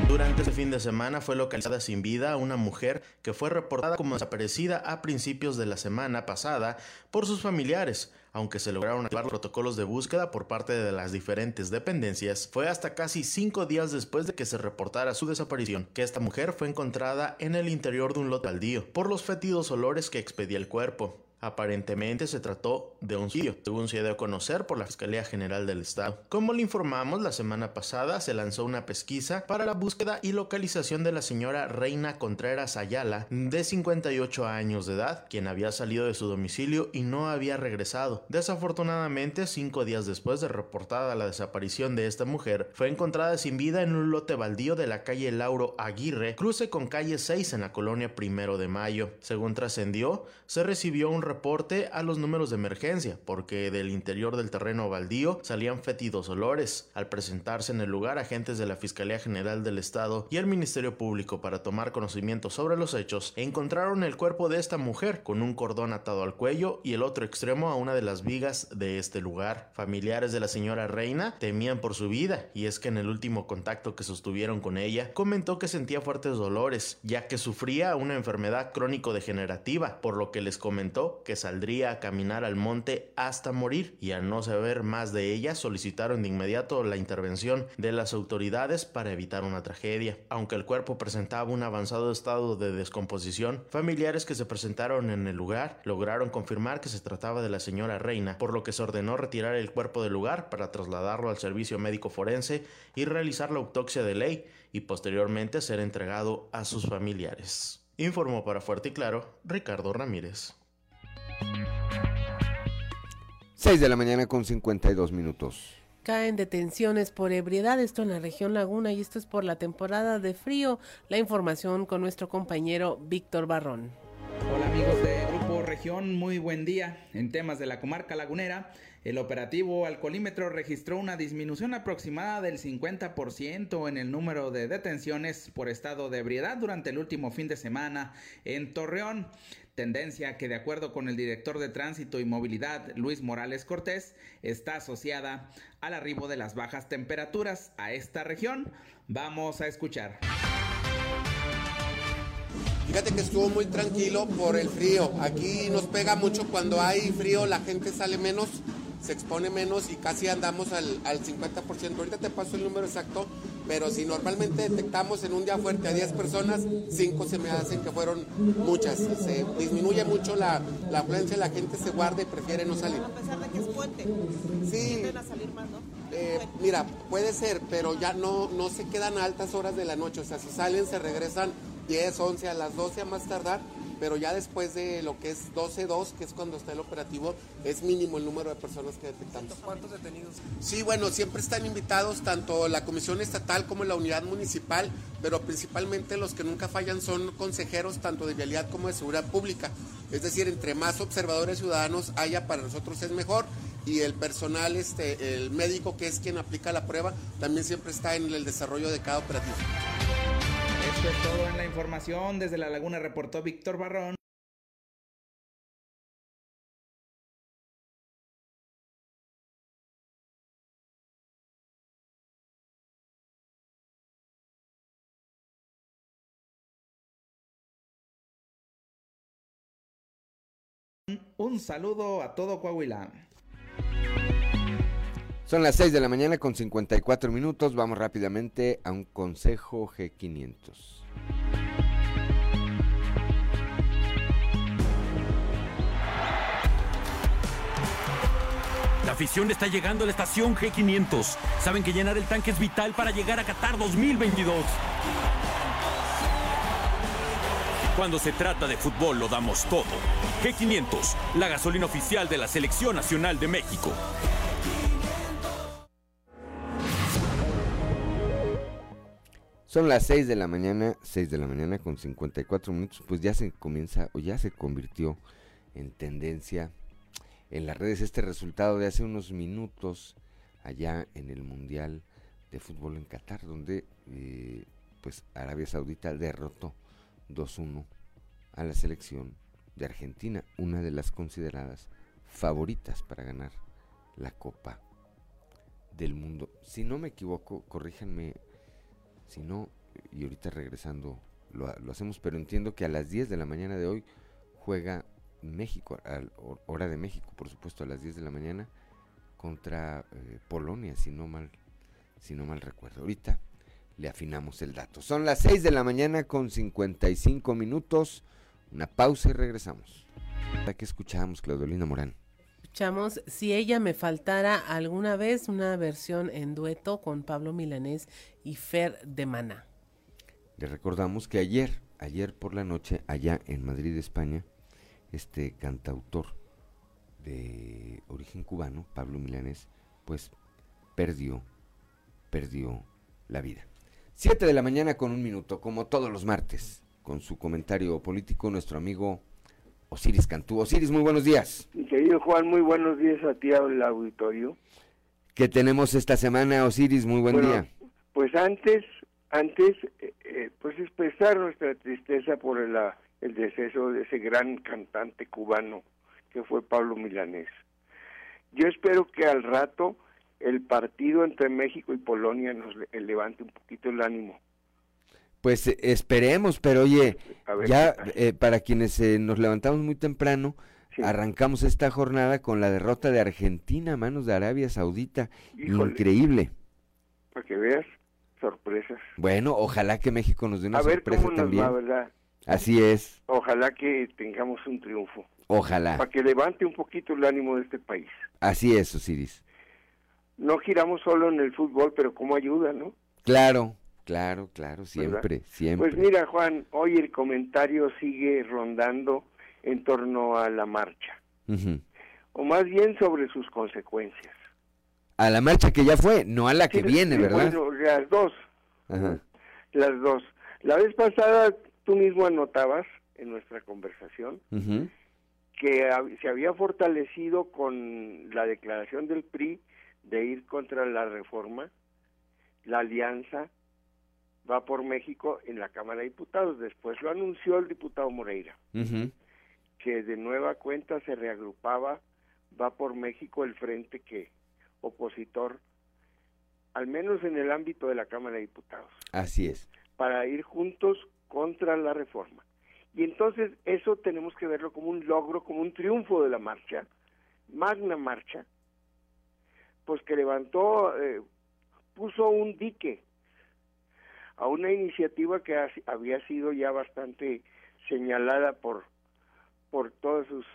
Durante ese fin de semana fue localizada sin vida una mujer que fue reportada como desaparecida a principios de la semana pasada por sus familiares. Aunque se lograron activar los protocolos de búsqueda por parte de las diferentes dependencias, fue hasta casi cinco días después de que se reportara su desaparición que esta mujer fue encontrada en el interior de un lote baldío por los fétidos olores que expedía el cuerpo. Aparentemente se trató de un suicidio, según se dio a conocer por la Fiscalía General del Estado. Como le informamos, la semana pasada se lanzó una pesquisa para la búsqueda y localización de la señora Reina Contreras Ayala, de 58 años de edad, quien había salido de su domicilio y no había regresado. Desafortunadamente, cinco días después de reportada la desaparición de esta mujer, fue encontrada sin vida en un lote baldío de la calle Lauro Aguirre, cruce con calle 6 en la colonia Primero de Mayo. Según trascendió, se recibió un reporte a los números de emergencia, porque del interior del terreno baldío salían fétidos olores. Al presentarse en el lugar, agentes de la Fiscalía General del Estado y el Ministerio Público para tomar conocimiento sobre los hechos, encontraron el cuerpo de esta mujer con un cordón atado al cuello y el otro extremo a una de las vigas de este lugar. Familiares de la señora Reina temían por su vida, y es que en el último contacto que sostuvieron con ella, comentó que sentía fuertes dolores, ya que sufría una enfermedad crónico-degenerativa, por lo que les comentó que saldría a caminar al monte hasta morir y al no saber más de ella solicitaron de inmediato la intervención de las autoridades para evitar una tragedia. Aunque el cuerpo presentaba un avanzado estado de descomposición, familiares que se presentaron en el lugar lograron confirmar que se trataba de la señora Reina, por lo que se ordenó retirar el cuerpo del lugar para trasladarlo al servicio médico forense y realizar la autopsia de ley y posteriormente ser entregado a sus familiares. Informó para Fuerte y Claro Ricardo Ramírez. 6 de la mañana con 52 minutos. Caen detenciones por ebriedad, esto en la región Laguna y esto es por la temporada de frío. La información con nuestro compañero Víctor Barrón. Hola amigos de Grupo Región, muy buen día. En temas de la comarca lagunera, el operativo alcoholímetro registró una disminución aproximada del 50% en el número de detenciones por estado de ebriedad durante el último fin de semana en Torreón. Tendencia que de acuerdo con el director de Tránsito y Movilidad, Luis Morales Cortés, está asociada al arribo de las bajas temperaturas a esta región. Vamos a escuchar. Fíjate que estuvo muy tranquilo por el frío. Aquí nos pega mucho cuando hay frío, la gente sale menos se expone menos y casi andamos al, al 50%. Ahorita te paso el número exacto, pero si normalmente detectamos en un día fuerte a 10 personas, 5 se me hacen que fueron muchas. Se disminuye mucho la, la afluencia, la gente se guarda y prefiere no salir. A pesar de que es puente, sí. a salir más, ¿no? Eh, mira, puede ser, pero ya no, no se quedan a altas horas de la noche. O sea, si salen, se regresan 10, 11, a las 12 a más tardar pero ya después de lo que es 12-2, que es cuando está el operativo, es mínimo el número de personas que detectamos. ¿Cuántos detenidos? Sí, bueno, siempre están invitados tanto la Comisión Estatal como la Unidad Municipal, pero principalmente los que nunca fallan son consejeros tanto de vialidad como de seguridad pública. Es decir, entre más observadores ciudadanos haya, para nosotros es mejor y el personal, este, el médico que es quien aplica la prueba, también siempre está en el desarrollo de cada operativo. Esto es todo en la información. Desde La Laguna reportó Víctor Barrón. Un saludo a todo Coahuila. Son las 6 de la mañana con 54 minutos. Vamos rápidamente a un consejo G500. La afición está llegando a la estación G500. Saben que llenar el tanque es vital para llegar a Qatar 2022. Cuando se trata de fútbol lo damos todo. G500, la gasolina oficial de la Selección Nacional de México. Son las 6 de la mañana, 6 de la mañana con 54 minutos, pues ya se comienza o ya se convirtió en tendencia en las redes este resultado de hace unos minutos allá en el Mundial de Fútbol en Qatar, donde eh, pues Arabia Saudita derrotó 2-1 a la selección de Argentina, una de las consideradas favoritas para ganar la Copa del Mundo. Si no me equivoco, corríjanme, si no, y ahorita regresando lo, hacemos, pero entiendo que a las 10 de la mañana de hoy juega México, a hora de México, por supuesto, a las 10 de la mañana, contra eh, Polonia, si no mal, si no mal recuerdo. Ahorita le afinamos el dato. Son las 6 de la mañana con 55 minutos. Una pausa y regresamos. ¿Para qué escuchamos, Claudolina Morán? Escuchamos Si ella me faltara alguna vez, una versión en dueto con Pablo Milanés y Fer de Mana. Le recordamos que ayer, ayer por la noche, allá en Madrid, España, este cantautor de origen cubano, Pablo Milanés, pues perdió, perdió la vida. Siete de la mañana con un minuto, como todos los martes, con su comentario político, nuestro amigo Osiris Cantú. Osiris, muy buenos días. Mi querido Juan, muy buenos días a ti, al auditorio. ¿Qué tenemos esta semana, Osiris? Muy buen Bueno, día. Pues antes, antes, eh, eh, pues expresar nuestra tristeza por el, ah, el deceso de ese gran cantante cubano que fue Pablo Milanés. Yo espero que al rato el partido entre México y Polonia nos le- levante un poquito el ánimo. Pues eh, esperemos, pero oye, ver ya eh, para quienes eh, nos levantamos muy temprano, Arrancamos esta jornada con la derrota de Argentina a manos de Arabia Saudita. Híjole. Increíble. Para que veas, sorpresas. Bueno, ojalá que México nos dé una A ver sorpresa cómo nos también. va, ¿verdad? Así es, Ojalá que tengamos un triunfo. ojalá. Para que levante un poquito el ánimo de este país. Así es, Osiris. No giramos solo en el fútbol, pero como ayuda, ¿no? Claro, claro, claro, siempre, siempre. Pues mira, Juan, hoy el comentario sigue rondando en torno a la marcha, o más bien sobre sus consecuencias. A la marcha que ya fue, no a la que Sí, viene, ¿verdad? Bueno, las dos, Ajá. las dos. La vez pasada tú mismo anotabas en nuestra conversación que se había fortalecido con la declaración del PRI de ir contra la reforma, la alianza va por México en la Cámara de Diputados. Después lo anunció el diputado Moreira, que de nueva cuenta se reagrupaba, va por México el frente que opositor, al menos en el ámbito de la Cámara de Diputados Así es. para ir juntos contra la reforma. Y entonces eso tenemos que verlo como un logro, como un triunfo de la marcha, magna marcha, pues que levantó, eh, puso un dique a una iniciativa que ha- había sido ya bastante señalada por, por todos sus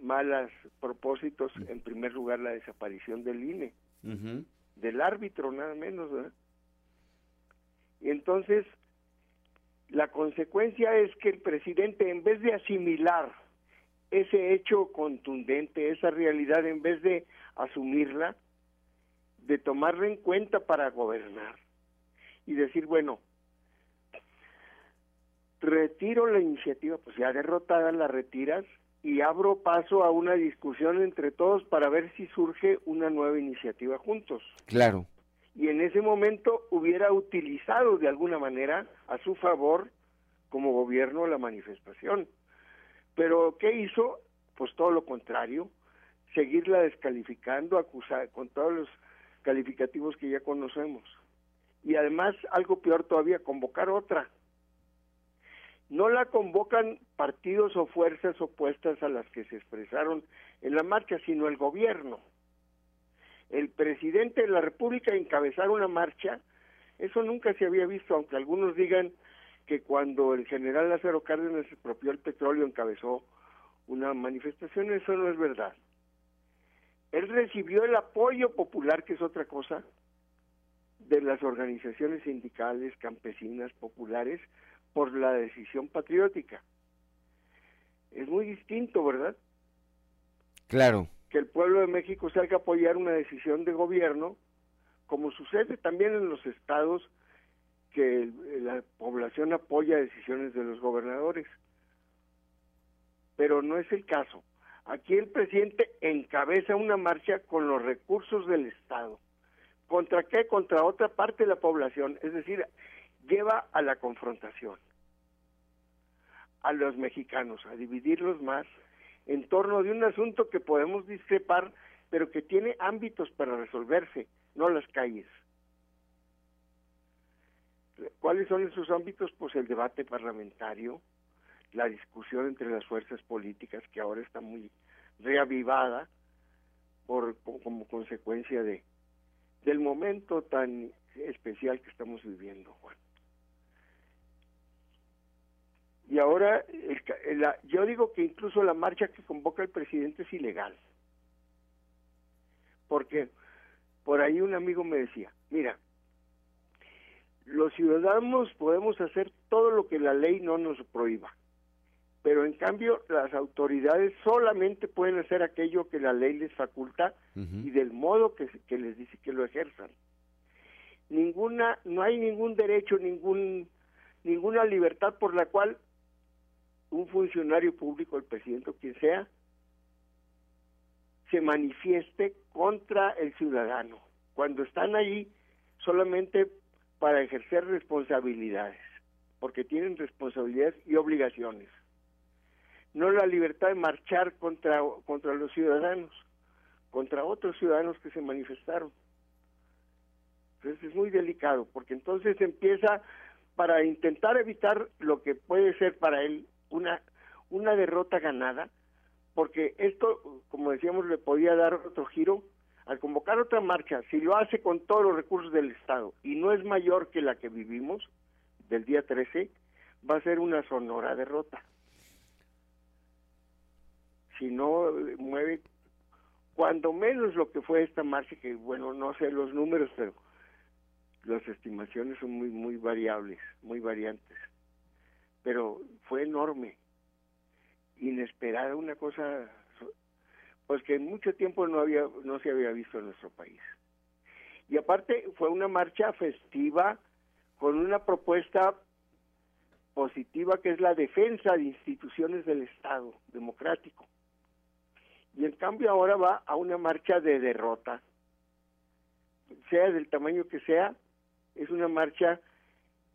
malos propósitos, en primer lugar la desaparición del INE del árbitro nada menos, ¿verdad? Y entonces la consecuencia es que el presidente en vez de asimilar ese hecho contundente, esa realidad, en vez de asumirla, de tomarla en cuenta para gobernar y decir, bueno, retiro la iniciativa, pues ya derrotada la retiras y abro paso a una discusión entre todos para ver si surge una nueva iniciativa juntos Claro. y en ese momento hubiera utilizado de alguna manera a su favor como gobierno la manifestación. Pero ¿qué hizo? Pues todo lo contrario, seguirla descalificando, acusar con todos los calificativos que ya conocemos. Y además, algo peor todavía, convocar otra. No la convocan partidos o fuerzas opuestas a las que se expresaron en la marcha, sino el gobierno el presidente de la República encabezar una marcha, eso nunca se había visto, aunque algunos digan que cuando el general Lázaro Cárdenas expropió el petróleo encabezó una manifestación, eso no es verdad. Él recibió el apoyo popular, que es otra cosa, de las organizaciones sindicales, campesinas, populares, por la decisión patriótica. Es muy distinto, ¿verdad? Claro. que el pueblo de México salga a apoyar una decisión de gobierno, como sucede también en los estados que la población apoya decisiones de los gobernadores. Pero no es el caso. Aquí el presidente encabeza una marcha con los recursos del Estado. ¿Contra qué? Contra otra parte de la población. Es decir, lleva a la confrontación a los mexicanos, a dividirlos más en torno de un asunto que podemos discrepar, pero que tiene ámbitos para resolverse, no las calles. ¿Cuáles son esos ámbitos? Pues el debate parlamentario, la discusión entre las fuerzas políticas, que ahora está muy reavivada por co- como consecuencia de del momento tan especial que estamos viviendo, Juan. Y ahora, el la- yo digo que incluso la marcha que convoca el presidente es ilegal. Porque por ahí un amigo me decía, mira, los ciudadanos podemos hacer todo lo que la ley no nos prohíba, pero en cambio las autoridades solamente pueden hacer aquello que la ley les faculta y del modo que, que les dice que lo ejerzan. Ninguna, no hay ningún derecho, ningún, ninguna libertad por la cual un funcionario público, el presidente o quien sea, se manifieste contra el ciudadano, cuando están ahí solamente para ejercer responsabilidades, porque tienen responsabilidades y obligaciones. No la libertad de marchar contra, contra los ciudadanos, contra otros ciudadanos que se manifestaron. Entonces es muy delicado, porque entonces empieza para intentar evitar lo que puede ser para él una, una derrota ganada, porque esto, como decíamos, le podía dar otro giro al convocar otra marcha, si lo hace con todos los recursos del Estado y no es mayor que la que vivimos del día 13, va a ser una sonora derrota. Si no eh, mueve cuando menos lo que fue esta marcha, que bueno, no sé los números, pero las estimaciones son muy, muy variables, muy variantes. Pero fue enorme, inesperada, una cosa pues que en mucho tiempo no había no se había visto en nuestro país. Y aparte fue una marcha festiva con una propuesta positiva que es la defensa de instituciones del Estado democrático. Y en cambio ahora va a una marcha de derrota, sea del tamaño que sea, es una marcha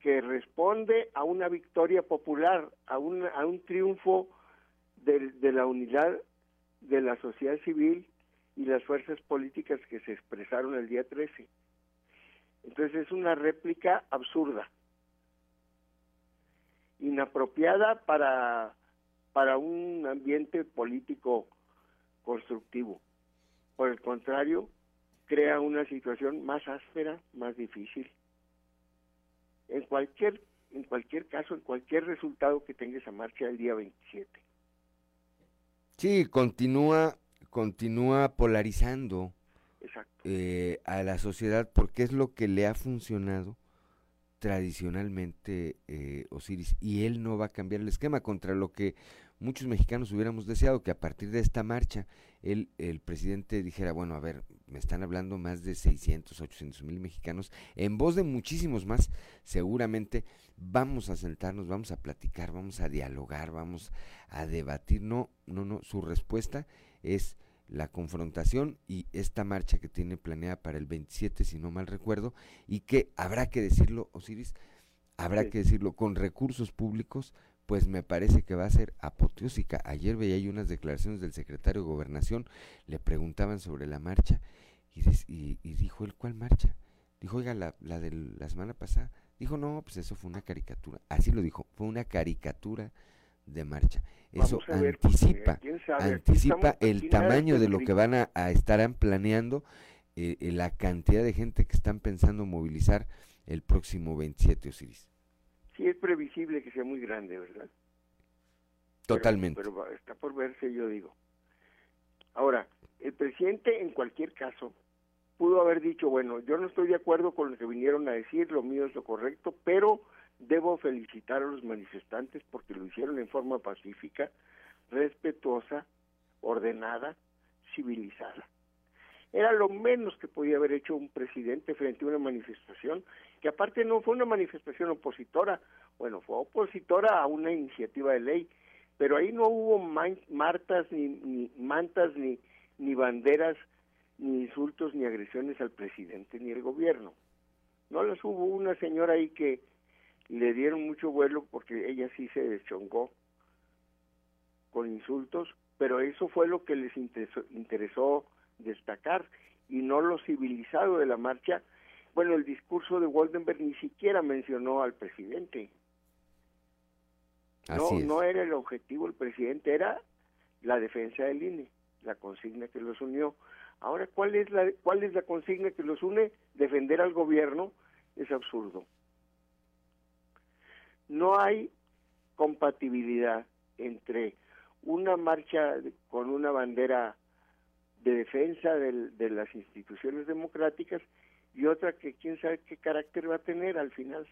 que responde a una victoria popular, a un, a un triunfo de, de la unidad de la sociedad civil y las fuerzas políticas que se expresaron el día 13. Entonces es una réplica absurda, inapropiada para, para un ambiente político constructivo. Por el contrario, crea una situación más áspera, más difícil. En cualquier, en cualquier caso, en cualquier resultado que tenga esa marcha el día 27. Sí, continúa, continúa polarizando eh, a la sociedad porque es lo que le ha funcionado tradicionalmente eh, Osiris y él no va a cambiar el esquema contra lo que muchos mexicanos hubiéramos deseado que a partir de esta marcha el, el presidente dijera, bueno, a ver, me están hablando más de 600, 800 mil mexicanos, en voz de muchísimos más, seguramente vamos a sentarnos, vamos a platicar, vamos a dialogar, vamos a debatir. No, no, no, su respuesta es la confrontación y esta marcha que tiene planeada para el 27, si no mal recuerdo, y que habrá que decirlo, Osiris, habrá que decirlo con recursos públicos, pues me parece que va a ser apoteósica. Ayer veía unas declaraciones del secretario de Gobernación, le preguntaban sobre la marcha y, y, dijo él, ¿cuál marcha? Dijo, oiga, la, la de la semana pasada. Dijo, no, pues eso fue una caricatura. Así lo dijo, fue una caricatura de marcha. Eso anticipa, anticipa el tamaño de lo que van a, estar planeando, eh, eh, la cantidad de gente que están pensando movilizar el próximo 27, Osiris sí es previsible que sea muy grande, ¿verdad? Totalmente. Pero, está por verse, yo digo. Ahora, el presidente en cualquier caso pudo haber dicho, bueno, yo no estoy de acuerdo con lo que vinieron a decir, lo mío es lo correcto, pero debo felicitar a los manifestantes porque lo hicieron en forma pacífica, respetuosa, ordenada, civilizada. Era lo menos que podía haber hecho un presidente frente a una manifestación que aparte no fue una manifestación opositora, bueno, fue opositora a una iniciativa de ley, pero ahí no hubo martas, ni, ni mantas, ni, ni banderas, ni insultos, ni agresiones al presidente, ni al gobierno. No las hubo una señora ahí que le dieron mucho vuelo porque ella sí se deschongó con insultos, pero eso fue lo que les interesó, interesó destacar y no lo civilizado de la marcha bueno, el discurso de Waldenberg ni siquiera mencionó al presidente. no, no era el objetivo el presidente, era la defensa del INE, la consigna que los unió. Ahora, ¿cuál es la, cuál es la consigna que los une? Defender al gobierno es absurdo. No hay compatibilidad entre una marcha con una bandera de defensa de las instituciones democráticas y otra que quién sabe qué carácter va a tener al final.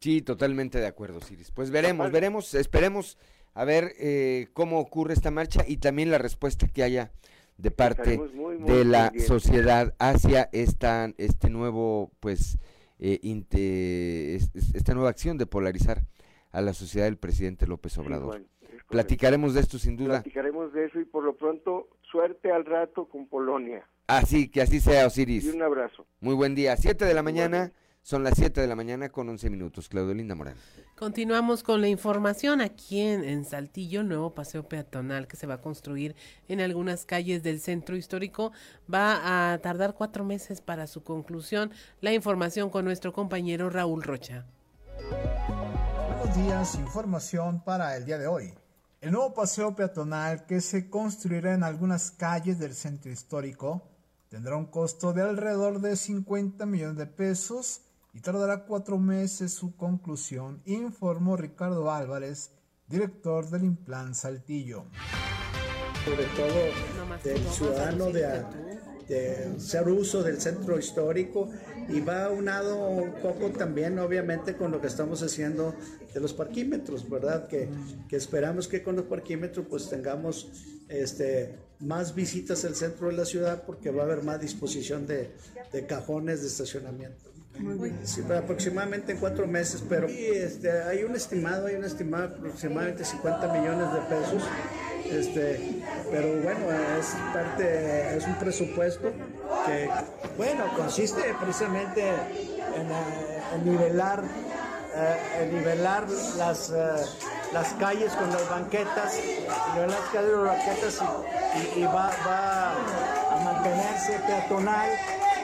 Sí, totalmente de acuerdo, Siris. Pues veremos, veremos, esperemos a ver eh, cómo ocurre esta marcha y también la respuesta que haya de parte de la sociedad hacia esta este nuevo pues eh, esta nueva acción de polarizar a la sociedad del presidente López Obrador. Platicaremos de esto sin duda. Platicaremos de eso y por lo pronto suerte al rato con Polonia. Así, que así sea, Osiris. Y un abrazo. Muy buen día. Siete de la mañana, son las siete de la mañana con once minutos. Claudio Linda Morán. Continuamos con la información aquí en, en, Saltillo, nuevo paseo peatonal que se va a construir en algunas calles del centro histórico va a tardar cuatro meses para su conclusión. La información con nuestro compañero Raúl Rocha buenos días. Información para el día de hoy. El nuevo paseo peatonal que se construirá en algunas calles del centro histórico tendrá un costo de alrededor de 50 millones de pesos y tardará cuatro meses su conclusión, informó Ricardo Álvarez, director del Implan Saltillo. Sobre todo del ciudadano de, de hacer uso del centro histórico y va aunado un poco también obviamente con lo que estamos haciendo de los parquímetros, ¿verdad? Que, que esperamos que con los parquímetros pues tengamos este, más visitas al centro de la ciudad porque va a haber más disposición de, de cajones de estacionamiento. Sí, aproximadamente en cuatro meses, pero este, hay un estimado, hay un estimado aproximadamente 50 millones de pesos, este, pero bueno, es parte, es un presupuesto que, bueno, consiste precisamente en, eh, nivelar, eh, en nivelar las, eh, las calles con las banquetas, nivelar las calles con las banquetas y, va, va a mantenerse peatonal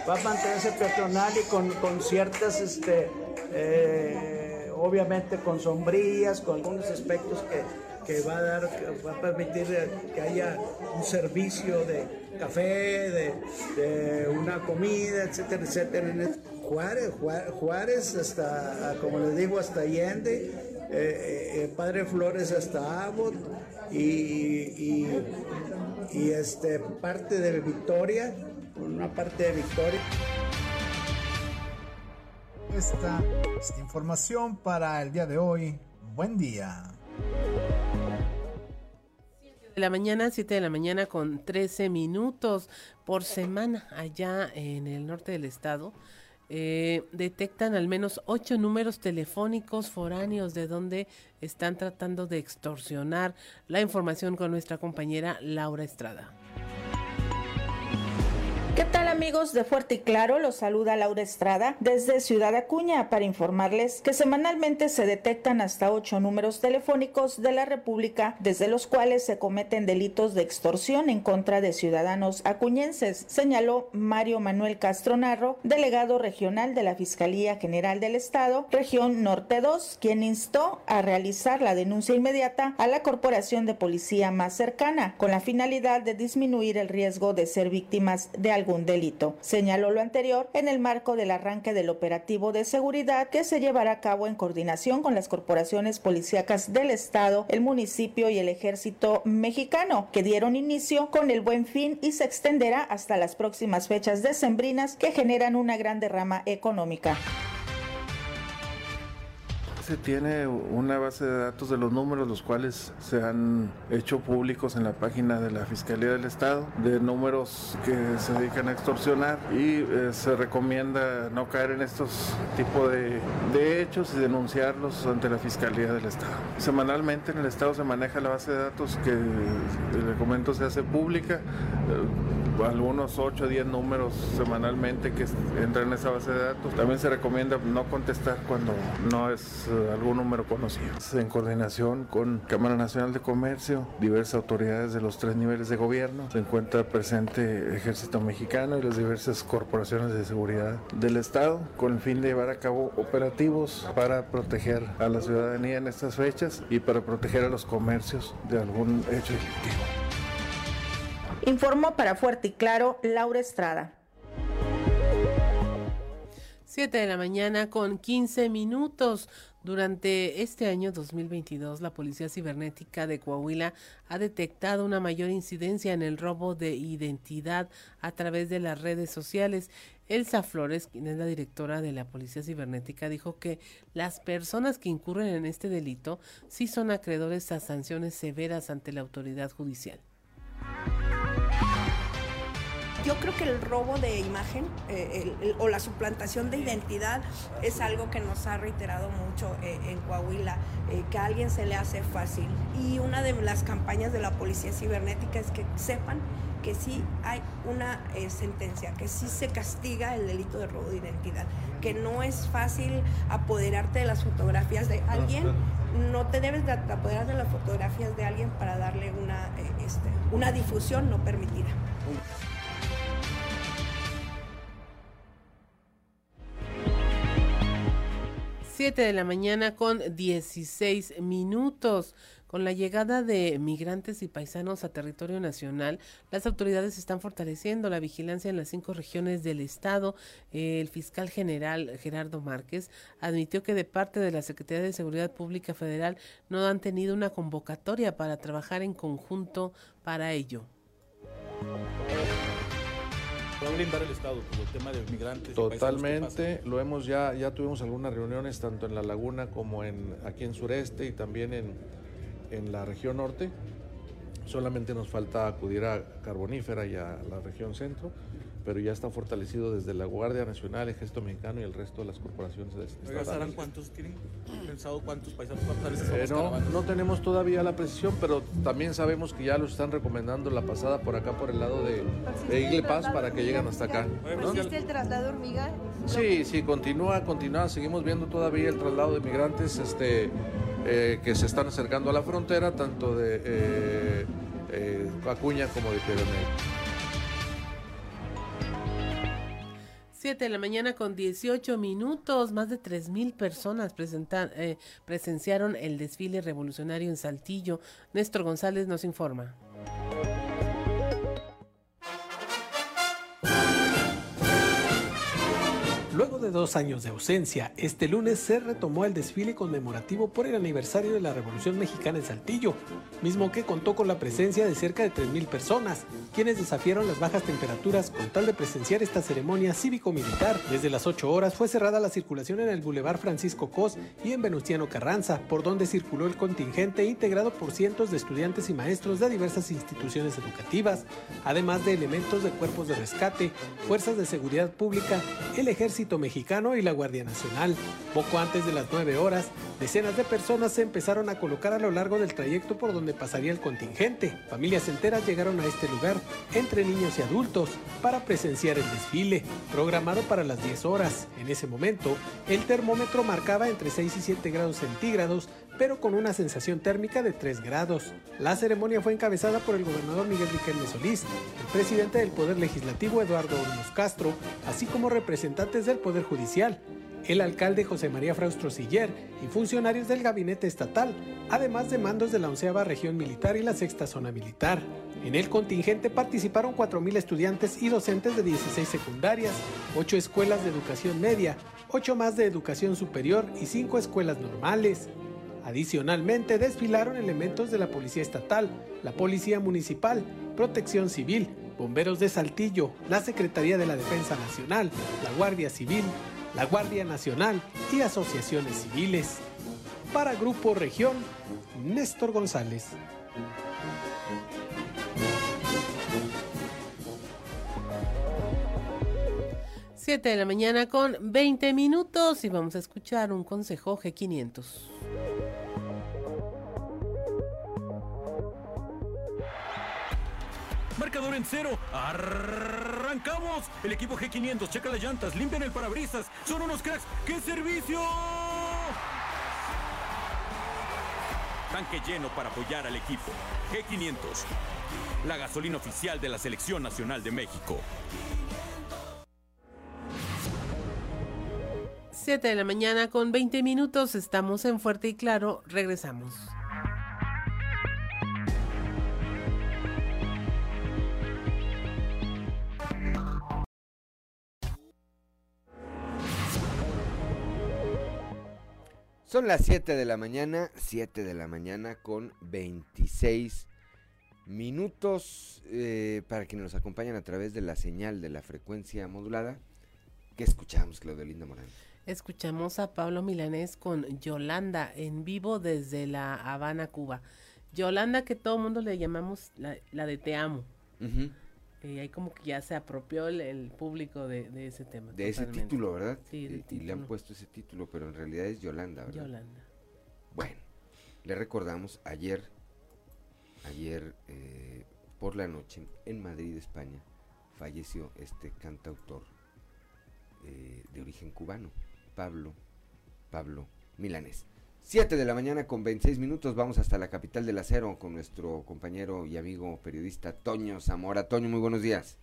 va a mantenerse peatonal y con, con ciertas, este, eh, obviamente con sombrillas, con algunos aspectos que, que va a dar, va a permitir que haya un servicio de café, de, de una comida, etcétera, etcétera. Juárez, Juárez, hasta, como les digo, hasta Allende, eh, eh, Padre Flores hasta Abbott y, y, y este, parte de Victoria una parte de victoria. Esta es la información para el día de hoy. Buen día. De la mañana, 7 de la mañana con 13 minutos por semana allá en el norte del estado. Eh, detectan al menos ocho números telefónicos foráneos de donde están tratando de extorsionar la información con nuestra compañera Laura Estrada. ¿Qué tal amigos de Fuerte y Claro? Los saluda Laura Estrada desde Ciudad Acuña para informarles que semanalmente se detectan hasta ocho números telefónicos de la República desde los cuales se cometen delitos de extorsión en contra de ciudadanos acuñenses, señaló Mario Manuel Castro Narro, delegado regional de la Fiscalía General del Estado, región Norte 2, quien instó a realizar la denuncia inmediata a la corporación de policía más cercana con la finalidad de disminuir el riesgo de ser víctimas de algo un Señaló lo anterior en el marco del arranque del operativo de seguridad que se llevará a cabo en coordinación con las corporaciones policíacas del Estado, el municipio y el ejército mexicano, que dieron inicio con el buen fin y se extenderá hasta las próximas fechas decembrinas que generan una gran derrama económica se tiene una base de datos de los números, los cuales se han hecho públicos en la página de la Fiscalía del Estado, de números que se dedican a extorsionar y eh, se recomienda no caer en estos tipos de, de, hechos y denunciarlos ante la Fiscalía del Estado. Semanalmente en el Estado se maneja la base de datos que el comento se hace pública. Eh, algunos 8 o 10 números semanalmente que entran en esa base de datos. También se recomienda no contestar cuando no es eh, algún número conocido. En coordinación con Cámara Nacional de Comercio, diversas autoridades de los tres niveles de gobierno, se encuentra presente Ejército Mexicano y las diversas corporaciones de seguridad del Estado con el fin de llevar a cabo operativos para proteger a la ciudadanía en estas fechas y para proteger a los comercios de algún hecho delictivo. Informó para Fuerte y Claro Laura Estrada. 7 de la mañana con 15 minutos. Durante este año 2022, la Policía Cibernética de Coahuila ha detectado una mayor incidencia en el robo de identidad a través de las redes sociales. Elsa Flores, quien es la directora de la Policía Cibernética, dijo que las personas que incurren en este delito sí son acreedores a sanciones severas ante la autoridad judicial. Yo creo que el robo de imagen eh, o la suplantación de identidad es algo que nos ha reiterado mucho eh, en Coahuila, eh, que a alguien se le hace fácil. Y una de las campañas de la Policía Cibernética es que sepan que sí hay una sentencia, que sí se castiga el delito de robo de identidad, que no es fácil apoderarte de las fotografías de alguien, no te debes de apoderar de las fotografías de alguien para darle una, este, una difusión no permitida. 7 de la mañana con 16 minutos. Con la llegada de migrantes y paisanos a territorio nacional, las autoridades están fortaleciendo la vigilancia en las cinco regiones del estado. El fiscal general Gerardo Márquez admitió que de parte de la Secretaría de Seguridad Pública Federal no han tenido una convocatoria para trabajar en conjunto para ello. ¿Va a brindar el Estado por el tema de migrantes? Totalmente, lo hemos ya, ya tuvimos algunas reuniones tanto en La Laguna como en aquí en Sureste y también en, en la región norte. Solamente nos falta acudir a Carbonífera y a la región centro pero ya está fortalecido desde la Guardia Nacional, Ejército Mexicano y el resto de las corporaciones estatales. cuántos tienen pensado cuántos paisanos cuántas eh, no, no tenemos todavía la precisión, pero también sabemos que ya los están recomendando la pasada por acá por el lado de, de Igle Paz para que lleguen hasta acá. ¿Existe el traslado hormiga? Sí, sí, continúa, continúa, seguimos viendo todavía el traslado de migrantes este, eh, que se están acercando a la frontera, tanto de eh, eh Acuña como de Piedra 7 de la mañana con 18 minutos, más de 3 mil personas eh, presenciaron el desfile revolucionario en Saltillo. Néstor González nos informa. Luego de dos años de ausencia, este lunes se retomó el desfile conmemorativo por el aniversario de la Revolución Mexicana en Saltillo, mismo que contó con la presencia de cerca de 3.000 personas, quienes desafiaron las bajas temperaturas con tal de presenciar esta ceremonia cívico-militar. Desde las 8 horas fue cerrada la circulación en el Boulevard Francisco Cos y en Venustiano Carranza, por donde circuló el contingente integrado por cientos de estudiantes y maestros de diversas instituciones educativas, además de elementos de cuerpos de rescate, fuerzas de seguridad pública, el ejército Mexicano y la Guardia Nacional. Poco antes de las 9 horas, decenas de personas se empezaron a colocar a lo largo del trayecto por donde pasaría el contingente. Familias enteras llegaron a este lugar, entre niños y adultos, para presenciar el desfile, programado para las 10 horas. En ese momento, el termómetro marcaba entre 6 y 7 grados centígrados, pero con una sensación térmica de 3 grados. La ceremonia fue encabezada por el gobernador Miguel Riquelme Solís, el presidente del Poder Legislativo Eduardo Olmos Castro, así como representantes del Poder Judicial, el alcalde José María Fraustro Siller y funcionarios del gabinete estatal, además de mandos de la onceava región militar y la sexta zona militar. En el contingente participaron 4.000 estudiantes y docentes de 16 secundarias, 8 escuelas de educación media, 8 más de educación superior y 5 escuelas normales. Adicionalmente desfilaron elementos de la Policía Estatal, la Policía Municipal, Protección Civil, Bomberos de Saltillo, la Secretaría de la Defensa Nacional, la Guardia Civil, la Guardia Nacional y asociaciones civiles. Para Grupo Región, Néstor González. Siete de la mañana con 20 minutos y vamos a escuchar un consejo G500. Marcador en cero. ¡Arrancamos! El equipo G500 checa las llantas, limpian el parabrisas. Son unos cracks. ¡Qué servicio! Tanque lleno para apoyar al equipo. G500. La gasolina oficial de la Selección Nacional de México. 7 de la mañana con 20 minutos. Estamos en Fuerte y Claro. Regresamos. Son las 7 de la mañana, 7 de la mañana con 26 minutos eh, para quienes nos acompañan a través de la señal de la frecuencia modulada. ¿Qué escuchamos, Claudio Linda Morán? Escuchamos a Pablo Milanés con Yolanda en vivo desde La Habana, Cuba. Yolanda que todo el mundo le llamamos la, de Te Amo. Y ahí como que ya se apropió el, público de, ese tema. De ese título, ¿verdad? Sí, y, le han puesto ese título, pero en realidad es Yolanda, ¿verdad? Yolanda. Bueno, le recordamos ayer, ayer eh, por la noche en Madrid, España, falleció este cantautor eh, de origen cubano, Pablo, Pablo Milanés. 7 de la mañana con 26 minutos, vamos hasta la capital del acero con nuestro compañero y amigo periodista Toño Zamora. Toño, muy buenos días.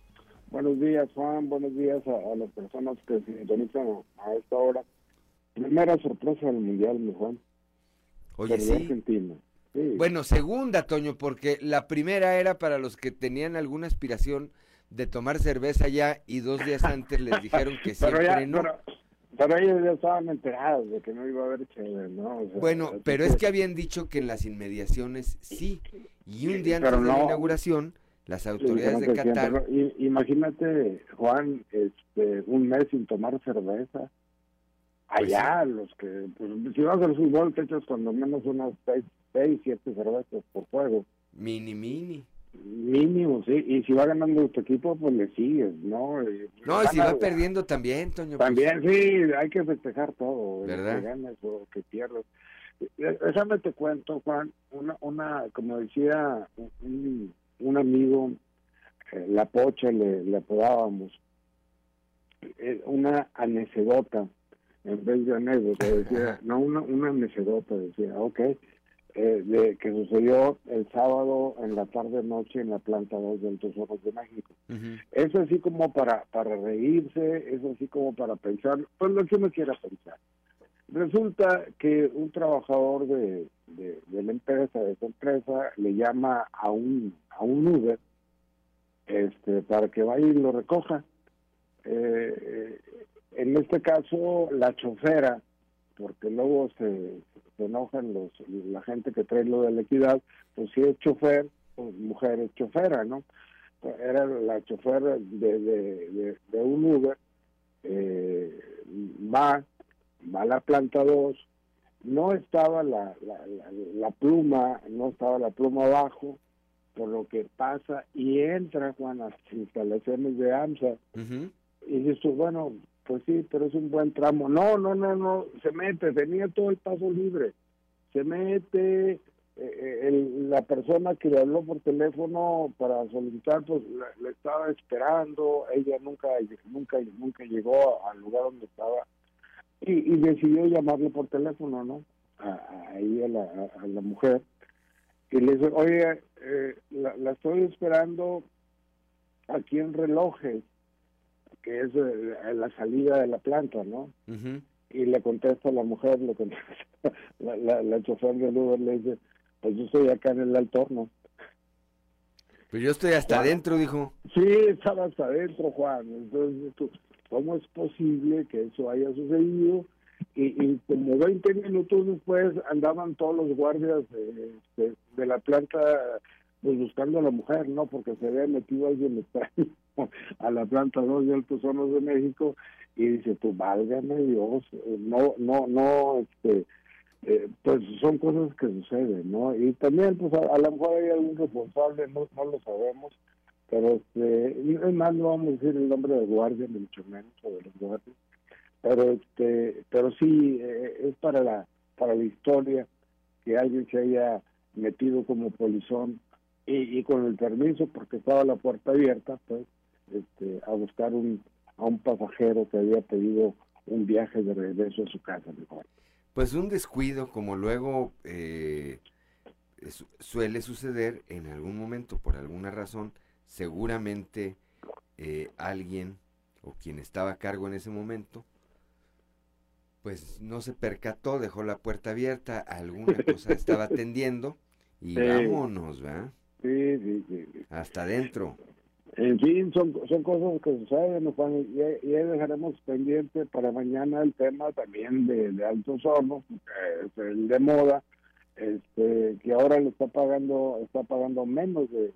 Buenos días, Juan. Buenos días a, las personas que se sintonizan a esta hora. primera sorpresa del mundial, mi Juan. Oye, sí. Argentina. Bueno, segunda, Toño, porque la primera era para los que tenían alguna aspiración de tomar cerveza ya y dos días antes les dijeron que [laughs] siempre no. Pero, ellos ya estaban enterados de que no iba a haber chévere, ¿no? bueno, pero es que habían dicho que en las inmediaciones sí. Y un día antes de la inauguración, las autoridades de Qatar... imagínate, Juan, este, un mes sin tomar cerveza. Pues Allá, los que, pues, si vas al fútbol, te echas cuando menos unas seis, seis, siete cervezas por juego. Mini, mini. Mínimo, sí. Y si va ganando tu equipo, pues le sigues, ¿no? no, y si va perdiendo también, Toño. Pues. También, sí, hay que festejar todo. ¿Verdad? Que ganes o que pierdas. Déjame te cuento, Juan, una, una como decía un, un amigo, eh, la pocha le, le apodábamos, eh, una anecedota en vez de anécdota, decía, [laughs] no, una, una anecdota, decía, ok, eh, de, que sucedió el sábado en la tarde-noche en la planta 2 del Tesoros de México. Es así como para, para reírse, es así como para pensar, pues lo que uno quiera pensar. Resulta que un trabajador de, de, la empresa, de esa empresa, le llama a un, a un Uber este, para que vaya y lo recoja. Eh, en este caso, la chofera, porque luego se, enojan los la gente que trae lo de la equidad, pues si es chofer, pues mujer es chofera, ¿no? Era la chofer de, de, de, un Uber, eh, va, va a la planta 2, no estaba la, la, la, pluma, no estaba la pluma abajo, por lo que pasa y entra Juan a las instalaciones de AMSA y dice, bueno, pues sí, pero es un buen tramo. No, no, no, no, se mete, tenía todo el paso libre. Se mete, eh, eh, la persona que le habló por teléfono para solicitar, pues le, estaba esperando, ella nunca, nunca, nunca llegó al lugar donde estaba y, decidió llamarle por teléfono, ¿no? A, ahí a la, a, la mujer y le dice, oye, eh, la, la estoy esperando aquí en relojes que es eh, la salida de la planta, ¿no? Y le contesta la mujer, le contesta [laughs] la, la, la chofer del Uber, le dice, pues yo estoy acá en el altorno. Pues yo estoy hasta adentro, dijo. Sí, estaba hasta adentro, Juan. Entonces, ¿cómo es posible que eso haya sucedido? Y, y, como 20 minutos después andaban todos los guardias de, de, la planta pues buscando a la mujer, ¿no? Porque se había metido alguien extraño [laughs] a la planta 2 de Altos Hornos de México y dice, tú válgame Dios, eh, no, no, no, este, eh, pues son cosas que suceden, ¿no? Y también, pues a, lo mejor hay algún responsable, no, no lo sabemos, pero este, es más, no vamos a decir el nombre de guardia, ni mucho menos, o de los guardias, pero este, pero sí, eh, es para la, para la historia que alguien se haya metido como polizón y, y con el permiso, porque estaba la puerta abierta, pues, este, a buscar un, a un pasajero que había pedido un viaje de regreso a su casa mejor. Pues un descuido, como luego eh, suele suceder en algún momento, por alguna razón, seguramente eh, alguien o quien estaba a cargo en ese momento, pues no se percató, dejó la puerta abierta, alguna cosa estaba [laughs] atendiendo y vámonos, ¿verdad? Sí, sí, sí, Hasta adentro. En fin, son, son cosas que suceden, Juan, y, y dejaremos pendiente para mañana el tema también de, de Altos Hornos, es el de moda, este, que ahora le está pagando, está pagando menos de,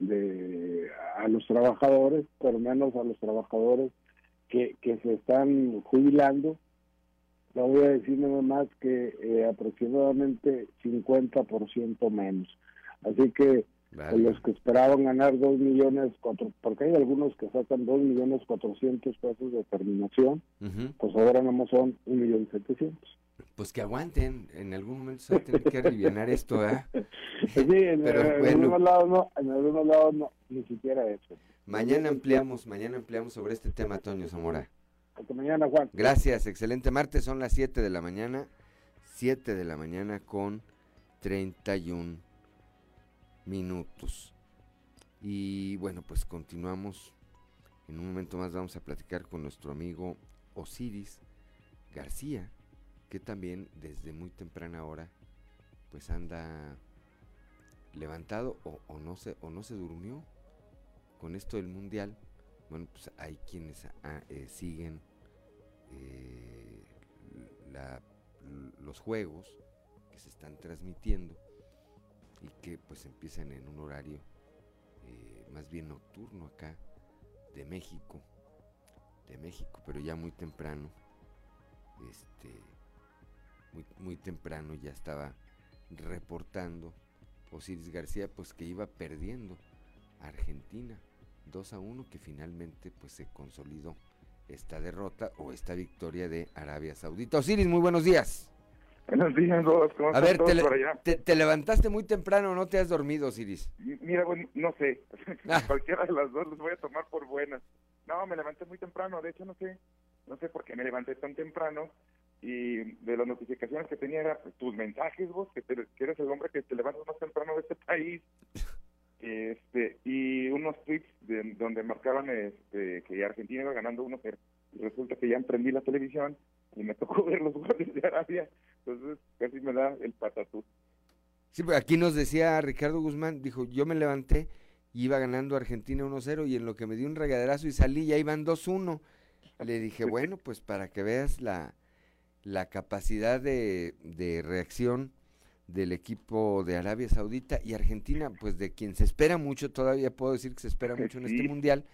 de a los trabajadores, pero menos a los trabajadores que, que se están jubilando. No voy a decir nada más que eh, aproximadamente 50% menos. Así que los que esperaban ganar 2 millones, cuatro, porque hay algunos que sacan 2 millones 400 pesos de terminación, pues ahora más son 1 millón 700. Pues que aguanten, en algún momento se va a tener que aliviar esto, ¿eh? [laughs] Sí, en, [laughs] algunos lados no, en algunos lados no, ni siquiera eso. Mañana ampliamos, mañana ampliamos sobre este tema, Antonio Zamora. Hasta mañana, Juan. Gracias, excelente martes, son las 7 de la mañana, 7 de la mañana con 31 minutos. Y bueno, pues continuamos. En un momento más vamos a platicar con nuestro amigo Osiris García, que también desde muy temprana hora pues anda levantado o, no se o no se durmió con esto del mundial bueno pues hay quienes ah, eh, siguen eh, los juegos que se están transmitiendo y que pues empiezan en un horario eh, más bien nocturno acá de México de México pero ya muy temprano este muy, muy temprano ya estaba reportando Osiris García pues que iba perdiendo Argentina 2 a 1 que finalmente pues se consolidó esta derrota o esta victoria de Arabia Saudita. Osiris, muy buenos días. Buenos días, todos. ¿Cómo a ver, te, te, levantaste muy temprano, ¿no te has dormido, Osiris? Mira, bueno, no sé. Ah. [laughs] Cualquiera de las dos los voy a tomar por buenas. No, me levanté muy temprano. De hecho, no sé, no sé por qué me levanté tan temprano y de las notificaciones que tenía era pues, tus mensajes vos, que, eres el hombre que te levantas más temprano de este país, [laughs] este y unos tweets de, donde marcaban este, que Argentina iba ganando uno, pero resulta que ya emprendí la televisión y me [laughs] tocó ver los goles de Arabia, entonces casi me da el patatú. Sí, pues aquí nos decía Ricardo Guzmán, dijo, yo me levanté y iba ganando Argentina 1-0 y en lo que me dio un regaderazo y salí ya iban 2-1. Le dije, [laughs] bueno, pues para que veas la, la capacidad de, de, reacción del equipo de Arabia Saudita y Argentina, pues de quien se espera mucho, todavía puedo decir que se espera mucho en este mundial,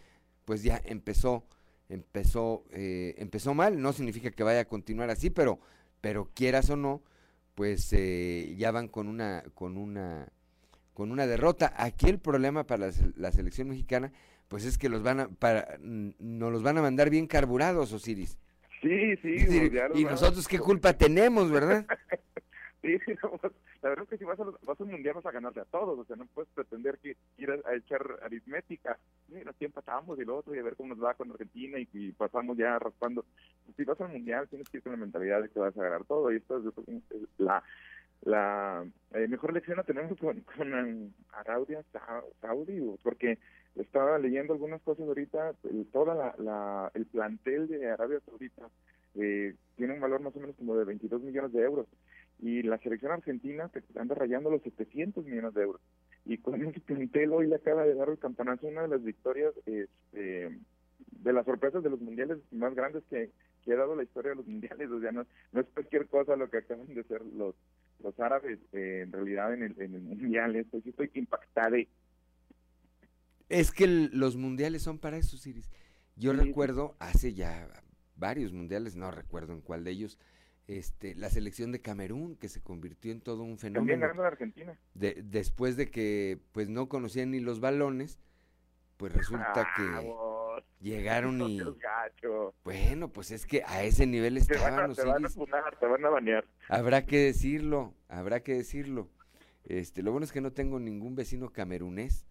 pues ya empezó, empezó, eh, empezó mal, no significa que vaya a continuar así, pero, pero quieras o no, pues eh, ya van con una, con una, con una derrota. Aquí el problema para la, la selección mexicana, pues es que los van a, para, nos los van a mandar bien carburados, Osiris. Sí, sí. y nosotros qué culpa tenemos, ¿verdad? [laughs] sí, la verdad es que si vas, a vas al mundial vas a ganarte a todos, o sea, no puedes pretender que ir a, echar aritmética. Mira, aquí empatamos y lo otro y a ver cómo nos va con Argentina y, pasamos ya raspando. Si vas al mundial tienes que ir con la mentalidad de que vas a ganar todo y esto es la la eh, mejor lección la tenemos con, con Arabia Saudi, porque estaba leyendo algunas cosas ahorita, el, toda la, la, el plantel de Arabia Saudita eh, tiene un valor más o menos como de 22 millones de euros y la selección argentina anda rayando los 700 millones de euros. Y con ese plantel hoy le acaba de dar el campanazo una de las victorias este, de las sorpresas de los mundiales más grandes que, que ha dado la historia de los mundiales, o sea, no, no es cualquier cosa lo que acaban de hacer los los árabes eh, en realidad en el, en el mundial, estoy, estoy impactado. Es que los mundiales son para eso, Siris. Yo recuerdo hace ya varios mundiales, no recuerdo en cuál de ellos, este, la selección de Camerún, que se convirtió en todo un fenómeno. También ganando Argentina. De, después de que pues no conocían ni los balones, pues resulta que ah, llegaron y... Bueno, pues es que a ese nivel estaban los te van, a te van a banear. Habrá que decirlo, habrá que decirlo. Este, lo bueno es que no tengo ningún vecino camerunés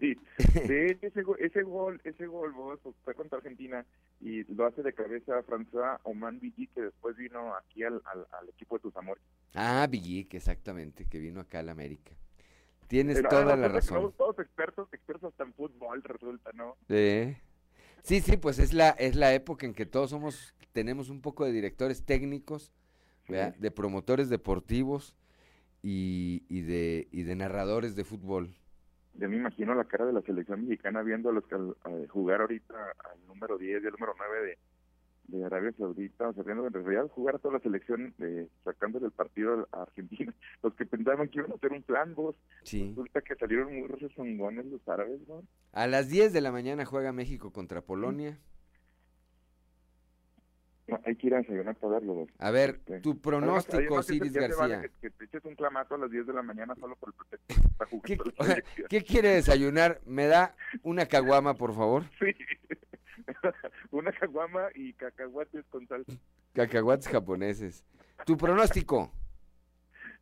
Sí, ese, ese gol, ese gol vos, fue contra Argentina y lo hace de cabeza François Oman Villic, que después vino aquí al, al, equipo de tus amores. Ah, Villic, exactamente, que vino acá al América. Tienes toda la razón. Todos expertos, expertos hasta en fútbol resulta, ¿no? Sí. Sí, sí, pues es la es la época en que todos somos tenemos un poco de directores técnicos, de promotores deportivos y, y de y de narradores de fútbol yo me imagino la cara de la selección mexicana viendo a los que jugar ahorita al número 10 y al número 9 de, de Arabia Saudita, o sea, viendo en realidad jugar a toda la selección, eh, sacándole el partido a Argentina, [laughs] los que pensaban que iban a hacer un plan, vos, resulta que salieron muy rezongones los árabes, ¿no? A las 10 de la mañana juega México contra Polonia hay que ir a desayunar para verlo. A ver, este, tu pronóstico, Ciris García. que, te eches un clamato a las 10 de la mañana solo por el pretexto ¿Qué, [laughs] ¿Qué quiere desayunar? ¿Me da una caguama, por favor? [laughs] Sí. [laughs] una caguama y cacahuates con sal. Cacahuates japoneses. ¿Tu pronóstico?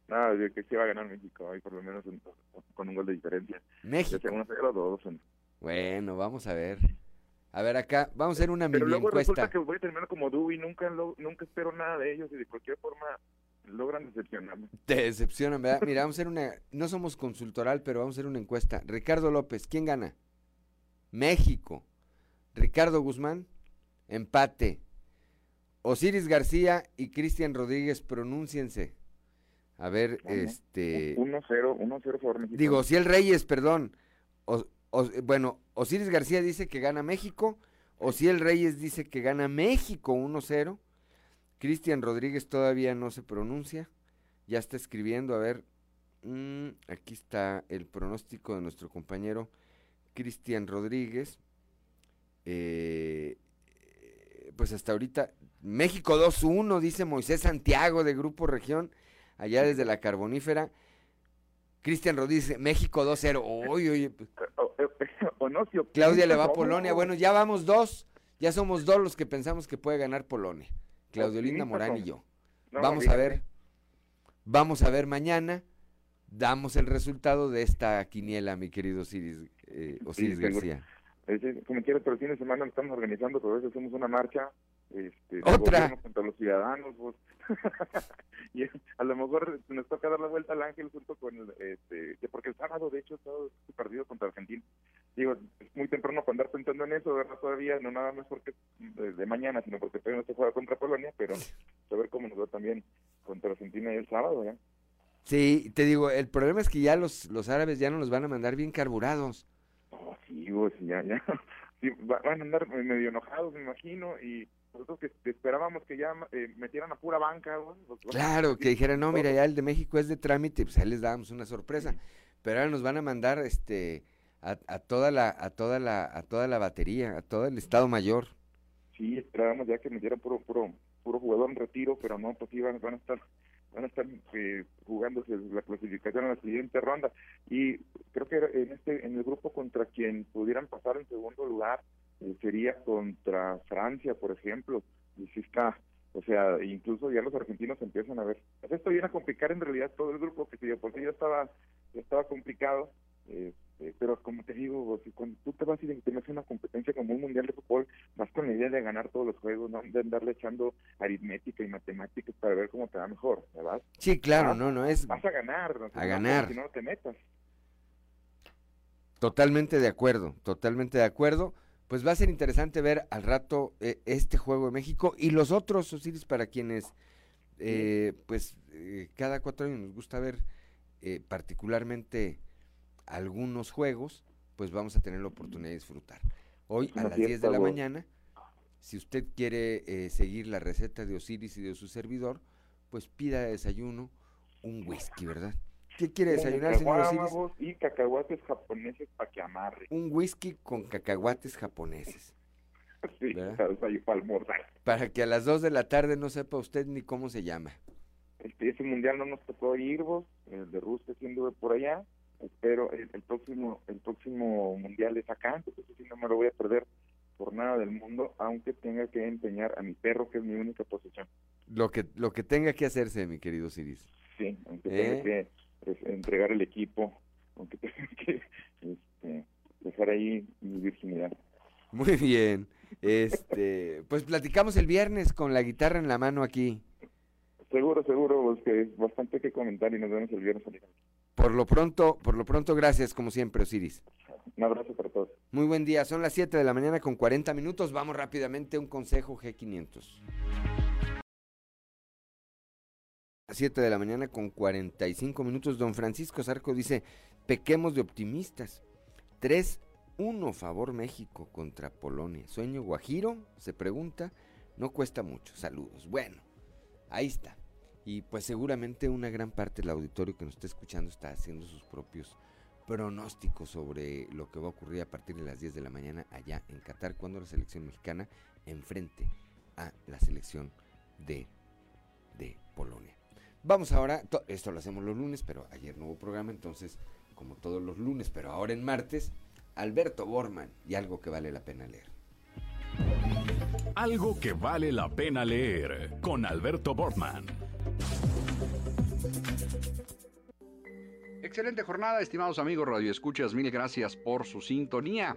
No, yo que se va a ganar México, ahí por lo menos con un gol de diferencia. México. Dos, bueno, vamos a ver. A ver, acá, vamos a hacer una Pero mini luego encuesta. resulta que voy a terminar como Dewey, nunca, nunca espero nada de ellos y de cualquier forma logran decepcionarme. Te decepcionan, ¿verdad? Mira, vamos a hacer una, no somos consultoral, pero vamos a hacer una encuesta. Ricardo López, ¿quién gana? México. Ricardo Guzmán, empate. Osiris García y Cristian Rodríguez, pronúnciense. A ver, este... 1-0, 1-0 favor México. Digo, si el Reyes, perdón. Bueno, Osiris García dice que gana México. O si el Reyes dice que gana México 1-0. Cristian Rodríguez todavía no se pronuncia. Ya está escribiendo, a ver. Mm, aquí está el pronóstico de nuestro compañero Cristian Rodríguez. Eh, pues hasta ahorita, México 2-1, dice Moisés Santiago de Grupo Región, allá desde la Carbonífera. Cristian Rodríguez, México 2-0. Oye, oye. Claudia le va a Polonia. Bueno, ya vamos dos. Ya somos dos los que pensamos que puede ganar Polonia. Claudio Linda Morán y yo. Vamos a ver. Vamos a ver mañana. Damos el resultado de esta quiniela, mi querido Osiris, eh, Osiris García. como quiera, pero el fin de semana lo estamos organizando, por eso hacemos una marcha este, otra. contra los ciudadanos pues. [laughs] y a lo mejor nos toca dar la vuelta al ángel junto con el, este porque el sábado de hecho todo perdido contra Argentina. Digo es muy temprano para andar pensando en eso verdad todavía no nada más porque de, mañana sino porque todavía no se juega contra Polonia pero saber cómo nos va también contra Argentina el sábado ¿ya? sí te digo el problema es que ya los los árabes ya no los van a mandar bien carburados. Oh, sí, pues, ya ya. [laughs] Van a andar medio enojados me imagino y nosotros que esperábamos que ya eh, metieran a pura banca. claro, que dijeran, no, mira, ya el de México es de trámite, pues ahí les dábamos una sorpresa. Pero ahora nos van a mandar este a, a, toda la a toda la a toda la batería, a todo el estado mayor. Sí, esperábamos ya que metieran puro puro puro jugador en retiro, pero no, pues iban van a estar van a estar eh, jugándose la clasificación en la siguiente ronda y creo que en este en el grupo contra quien pudieran pasar en segundo lugar eh, sería contra Francia, por ejemplo, y si está, o sea, incluso ya los argentinos empiezan a ver, pues esto viene a complicar en realidad todo el grupo, que si por sí ya estaba, ya estaba complicado, este, pero como te digo, cuando tú te vas y te metes una competencia como un mundial de fútbol, vas con la idea de ganar todos los juegos, no de andarle echando aritmética y matemáticas para ver cómo te va mejor, ¿verdad? Sí, claro, no, no es... Vas a ganar, a ganar. Si no, te metas. Totalmente de acuerdo, totalmente de acuerdo pues va a ser interesante ver al rato eh, este juego de México y los otros, Osiris, para quienes, eh, pues eh, cada cuatro años nos gusta ver particularmente algunos juegos, pues vamos a tener la oportunidad de disfrutar. Hoy a las 10 de la mañana, si usted quiere seguir la receta de Osiris y de su servidor, pues pida desayuno un whisky, ¿verdad? ¿Qué quiere desayunar, señor Osiris? Y cacahuates japoneses para que amarre. Un whisky con cacahuates japoneses. [laughs] sí, para almorzar. Para que a las 2 de la tarde no sepa usted ni cómo se llama. Este, ese mundial no nos tocó ir, vos, el de Rusia siendo por allá, pero el, próximo el próximo mundial es acá, entonces sí no me lo voy a perder por nada del mundo, aunque tenga que empeñar a mi perro, que es mi única posesión. Lo que, lo que tenga que hacerse, mi querido Siris. Sí, aunque tenga ¿Eh? Que entregar el equipo, aunque [laughs] tenga que este, dejar ahí mi virginidad. Muy bien. Este, pues platicamos el viernes con la guitarra en la mano aquí. Seguro, seguro, pues que es bastante que comentar y nos vemos el viernes. Por lo pronto, por lo pronto, gracias como siempre, Osiris. Un abrazo para todos. Muy buen día, son las 7 de la mañana con 40 minutos. Vamos rápidamente a un consejo G500. 7 de la mañana con 45 minutos. Don Francisco Zarco dice, pequemos de optimistas. 3-1 favor México contra Polonia. Sueño Guajiro, se pregunta, no cuesta mucho. Saludos. Bueno, ahí está. Y pues seguramente una gran parte del auditorio que nos está escuchando está haciendo sus propios pronósticos sobre lo que va a ocurrir a partir de las 10 de la mañana allá en Qatar cuando la selección mexicana enfrente a la selección de, de Polonia. Vamos ahora, esto lo hacemos los lunes, pero ayer no hubo programa, entonces, como todos los lunes, pero ahora en martes, Alberto Borman y algo que vale la pena leer. Algo que vale la pena leer con Alberto Borman. Excelente jornada, estimados amigos Radio Escuchas, mil gracias por su sintonía.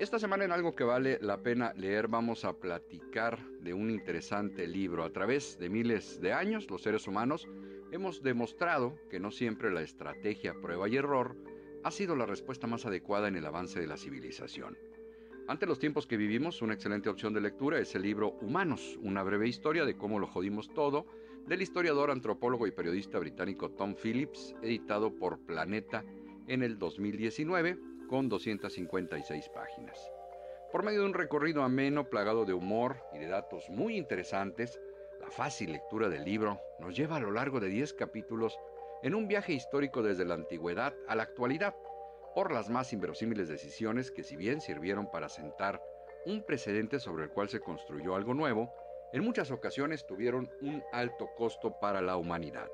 Esta semana en algo que vale la pena leer vamos a platicar de un interesante libro. A través de miles de años, los seres humanos hemos demostrado que no siempre la estrategia prueba y error ha sido la respuesta más adecuada en el avance de la civilización. Ante los tiempos que vivimos, una excelente opción de lectura es el libro Humanos, una breve historia de cómo lo jodimos todo, del historiador, antropólogo y periodista británico Tom Phillips, editado por Planeta en el 2019, con 256 páginas. Por medio de un recorrido ameno, plagado de humor y de datos muy interesantes, la fácil lectura del libro nos lleva a lo largo de 10 capítulos en un viaje histórico desde la antigüedad a la actualidad, por las más inverosímiles decisiones que si bien sirvieron para sentar un precedente sobre el cual se construyó algo nuevo, en muchas ocasiones tuvieron un alto costo para la humanidad.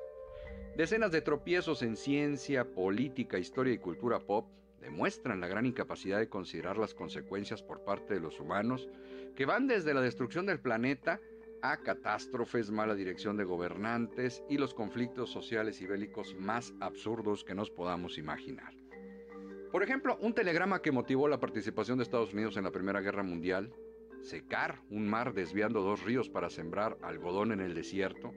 Decenas de tropiezos en ciencia, política, historia y cultura pop demuestran la gran incapacidad de considerar las consecuencias por parte de los humanos, que van desde la destrucción del planeta a catástrofes, mala dirección de gobernantes y los conflictos sociales y bélicos más absurdos que nos podamos imaginar. Por ejemplo, un telegrama que motivó la participación de Estados Unidos en la Primera Guerra Mundial, secar un mar desviando dos ríos para sembrar algodón en el desierto,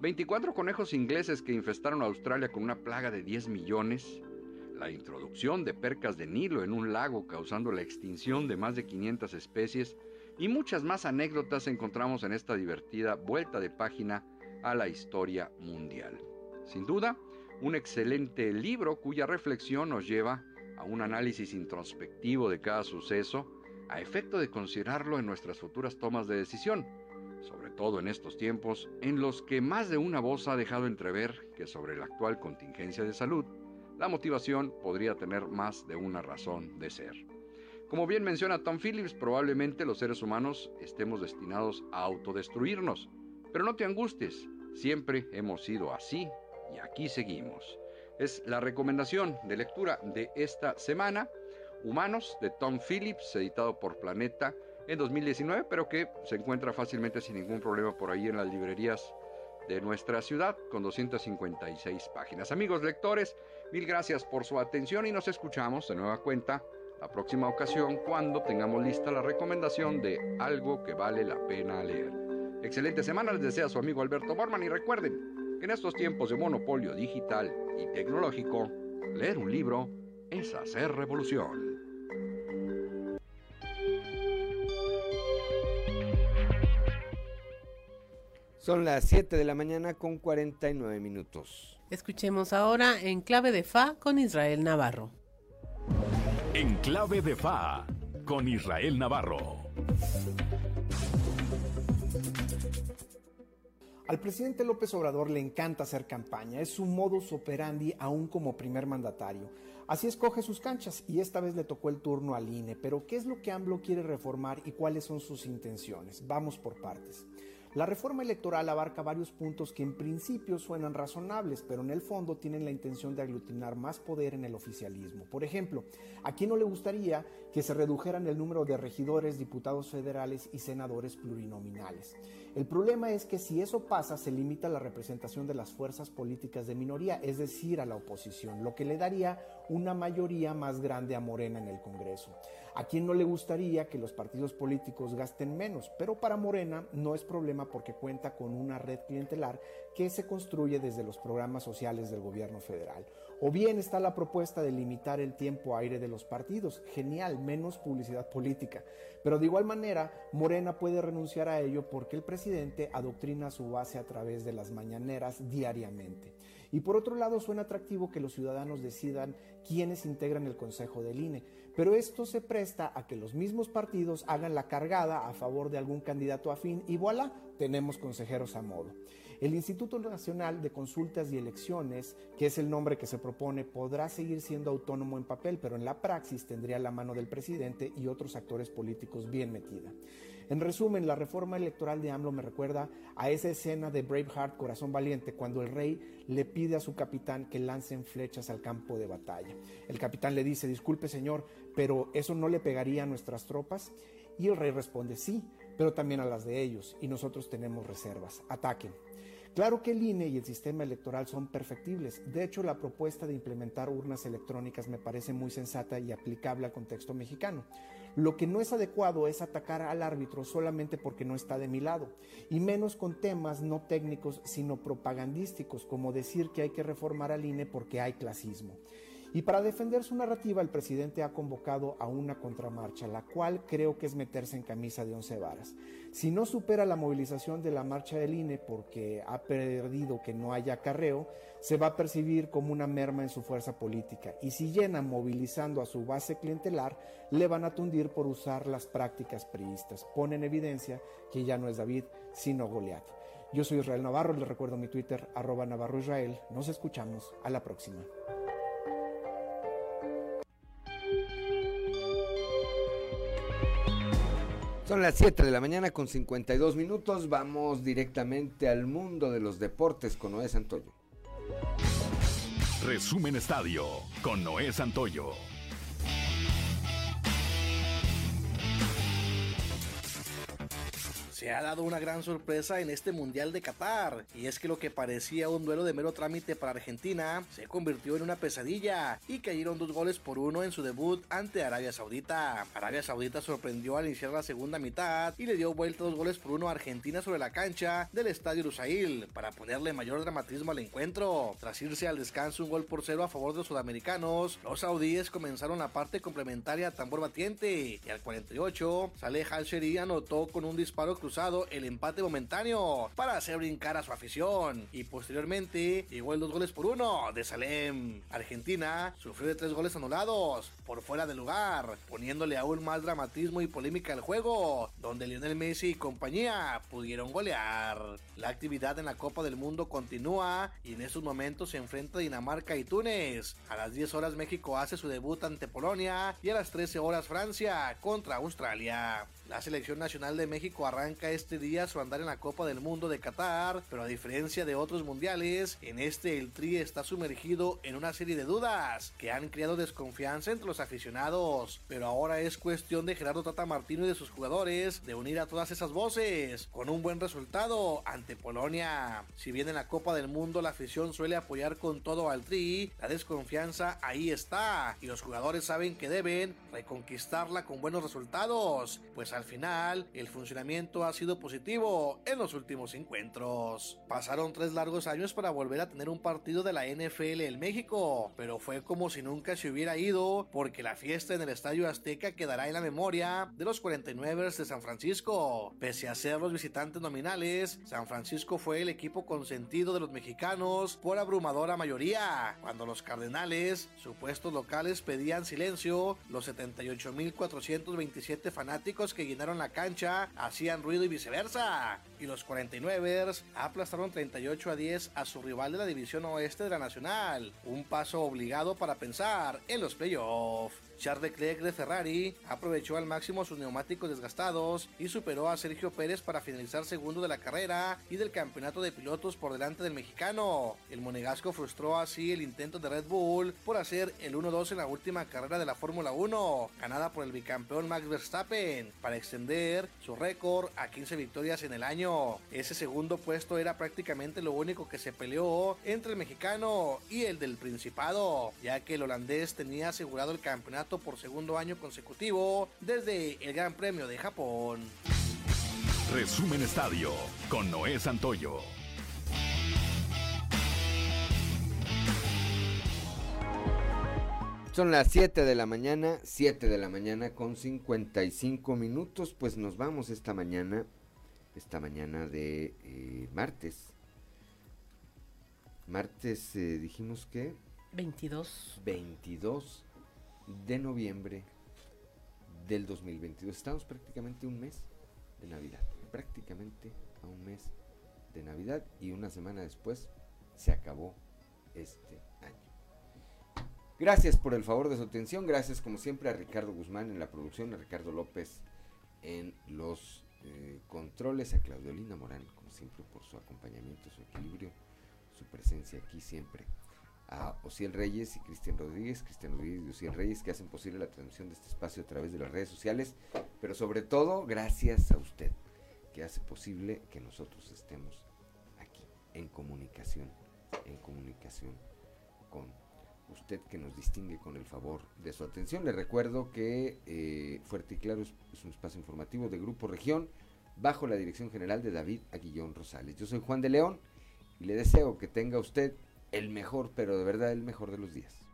24 conejos ingleses que infestaron a Australia con una plaga de 10 millones, la introducción de percas de Nilo en un lago causando la extinción de más de 500 especies y muchas más anécdotas encontramos en esta divertida vuelta de página a la historia mundial. Sin duda, un excelente libro cuya reflexión nos lleva a un análisis introspectivo de cada suceso a efecto de considerarlo en nuestras futuras tomas de decisión, sobre todo en estos tiempos en los que más de una voz ha dejado entrever que sobre la actual contingencia de salud, la motivación podría tener más de una razón de ser. Como bien menciona Tom Phillips, probablemente los seres humanos estemos destinados a autodestruirnos, pero no te angusties, siempre hemos sido así y aquí seguimos. Es la recomendación de lectura de esta semana, Humanos, de Tom Phillips, editado por Planeta en 2019, pero que se encuentra fácilmente sin ningún problema por ahí en las librerías de nuestra ciudad, con 256 páginas. Amigos lectores, mil gracias por su atención y nos escuchamos de nueva cuenta la próxima ocasión cuando tengamos lista la recomendación de algo que vale la pena leer. Excelente semana les desea su amigo Alberto Borman y recuerden que en estos tiempos de monopolio digital y tecnológico, leer un libro es hacer revolución. Son las 7 de la mañana con 49 minutos. Escuchemos ahora en clave de Fa con Israel Navarro. En clave de Fa con Israel Navarro. Al presidente López Obrador le encanta hacer campaña, es su modus operandi aún como primer mandatario. Así escoge sus canchas y esta vez le tocó el turno al INE, pero ¿qué es lo que AMLO quiere reformar y cuáles son sus intenciones? Vamos por partes. La reforma electoral abarca varios puntos que en principio suenan razonables, pero en el fondo tienen la intención de aglutinar más poder en el oficialismo. Por ejemplo, ¿a quién no le gustaría que se redujeran el número de regidores, diputados federales y senadores plurinominales? El problema es que si eso pasa, se limita la representación de las fuerzas políticas de minoría, es decir, a la oposición, lo que le daría una mayoría más grande a Morena en el Congreso. ¿A quién no le gustaría que los partidos políticos gasten menos? Pero para Morena no es problema porque cuenta con una red clientelar que se construye desde los programas sociales del gobierno federal. O bien está la propuesta de limitar el tiempo aire de los partidos. Genial, menos publicidad política. Pero de igual manera, Morena puede renunciar a ello porque el presidente adoctrina su base a través de las mañaneras diariamente. Y por otro lado, suena atractivo que los ciudadanos decidan quiénes integran el Consejo del INE, pero esto se presta a que los mismos partidos hagan la cargada a favor de algún candidato afín y voilà, tenemos consejeros a modo. El Instituto Nacional de Consultas y Elecciones, que es el nombre que se propone, podrá seguir siendo autónomo en papel, pero en la praxis tendría la mano del presidente y otros actores políticos bien metida. En resumen, la reforma electoral de AMLO me recuerda a esa escena de Braveheart Corazón Valiente, cuando el rey le pide a su capitán que lancen flechas al campo de batalla. El capitán le dice, disculpe señor, pero ¿eso no le pegaría a nuestras tropas? Y el rey responde, sí, pero también a las de ellos, y nosotros tenemos reservas, ataquen. Claro que el INE y el sistema electoral son perfectibles. De hecho, la propuesta de implementar urnas electrónicas me parece muy sensata y aplicable al contexto mexicano. Lo que no es adecuado es atacar al árbitro solamente porque no está de mi lado, y menos con temas no técnicos, sino propagandísticos, como decir que hay que reformar al INE porque hay clasismo. Y para defender su narrativa, el presidente ha convocado a una contramarcha, la cual creo que es meterse en camisa de once varas. Si no supera la movilización de la marcha del INE porque ha perdido que no haya acarreo, se va a percibir como una merma en su fuerza política. Y si llena movilizando a su base clientelar, le van a tundir por usar las prácticas priistas. Pone en evidencia que ya no es David, sino Goliat. Yo soy Israel Navarro, les recuerdo mi Twitter, arroba Navarro Israel. Nos escuchamos. A la próxima. Son las 7 de la mañana con 52 minutos. Vamos directamente al mundo de los deportes con Noé Santoyo. Resumen Estadio con Noé Santoyo. Ha dado una gran sorpresa en este Mundial de Qatar, y es que lo que parecía un duelo de mero trámite para Argentina se convirtió en una pesadilla y cayeron dos goles por uno en su debut ante Arabia Saudita. Arabia Saudita sorprendió al iniciar la segunda mitad y le dio vuelta dos goles por uno a Argentina sobre la cancha del Estadio Lusail para ponerle mayor dramatismo al encuentro. Tras irse al descanso un gol por cero a favor de los sudamericanos, los saudíes comenzaron la parte complementaria a tambor batiente y al 48 Saleh Al-Sheri anotó con un disparo cruzado el empate momentáneo para hacer brincar a su afición. Y posteriormente llegó el dos goles por uno de Salem. Argentina sufrió de tres goles anulados por fuera de lugar, poniéndole aún más dramatismo y polémica al juego, donde Lionel Messi y compañía pudieron golear. La actividad en la Copa del Mundo continúa y en estos momentos se enfrenta Dinamarca y Túnez. A las 10 horas México hace su debut ante Polonia y a las 13 horas Francia contra Australia. La selección nacional de México arranca este día su andar en la Copa del Mundo de Qatar, pero a diferencia de otros mundiales, en este el Tri está sumergido en una serie de dudas que han creado desconfianza entre los aficionados. Pero ahora es cuestión de Gerardo Tata Martino y de sus jugadores de unir a todas esas voces con un buen resultado ante Polonia. Si bien en la Copa del Mundo la afición suele apoyar con todo al Tri, la desconfianza ahí está y los jugadores saben que deben reconquistarla con buenos resultados, pues al final el funcionamiento ha sido positivo en los últimos encuentros. Pasaron tres largos años para volver a tener un partido de la NFL en México, pero fue como si nunca se hubiera ido porque la fiesta en el Estadio Azteca quedará en la memoria de los 49 de San Francisco. Pese a ser los visitantes nominales, San Francisco fue el equipo consentido de los mexicanos por abrumadora mayoría. Cuando los Cardenales, supuestos locales, pedían silencio, los 78.427 fanáticos que llenaron la cancha hacían ruido y viceversa. Y los 49ers aplastaron 38 a 10 a su rival de la división oeste de la Nacional. Un paso obligado para pensar en los playoffs. Charles Leclerc de Ferrari aprovechó al máximo sus neumáticos desgastados y superó a Sergio Pérez para finalizar segundo de la carrera y del campeonato de pilotos por delante del mexicano. El monegasco frustró así el intento de Red Bull por hacer el 1-2 en la última carrera de la Fórmula 1, ganada por el bicampeón Max Verstappen, para extender su récord a 15 victorias en el año. Ese segundo puesto era prácticamente lo único que se peleó entre el mexicano y el del Principado, ya que el holandés tenía asegurado el campeonato por segundo año consecutivo desde el Gran Premio de Japón. Resumen Estadio con Noé Santoyo. Son las 7 de la mañana, 7 de la mañana con 55 minutos, pues nos vamos esta mañana, esta mañana de eh, martes. Martes eh, dijimos que... 22. 22 de noviembre del 2022. Estamos prácticamente un mes de Navidad, prácticamente a un mes de Navidad y una semana después se acabó este año. Gracias por el favor de su atención, gracias como siempre a Ricardo Guzmán en la producción, a Ricardo López en los eh, controles, a Claudiolina Morán como siempre por su acompañamiento, su equilibrio, su presencia aquí siempre. A Ociel Reyes y Cristian Rodríguez, Cristian Rodríguez y Ociel Reyes, que hacen posible la transmisión de este espacio a través de las redes sociales, pero sobre todo gracias a usted, que hace posible que nosotros estemos aquí, en comunicación, en comunicación con usted que nos distingue con el favor de su atención. Le recuerdo que eh, Fuerte y Claro es, es un espacio informativo de Grupo Región, bajo la dirección general de David Aguillón Rosales. Yo soy Juan de León y le deseo que tenga usted el mejor, pero de verdad el mejor de los días.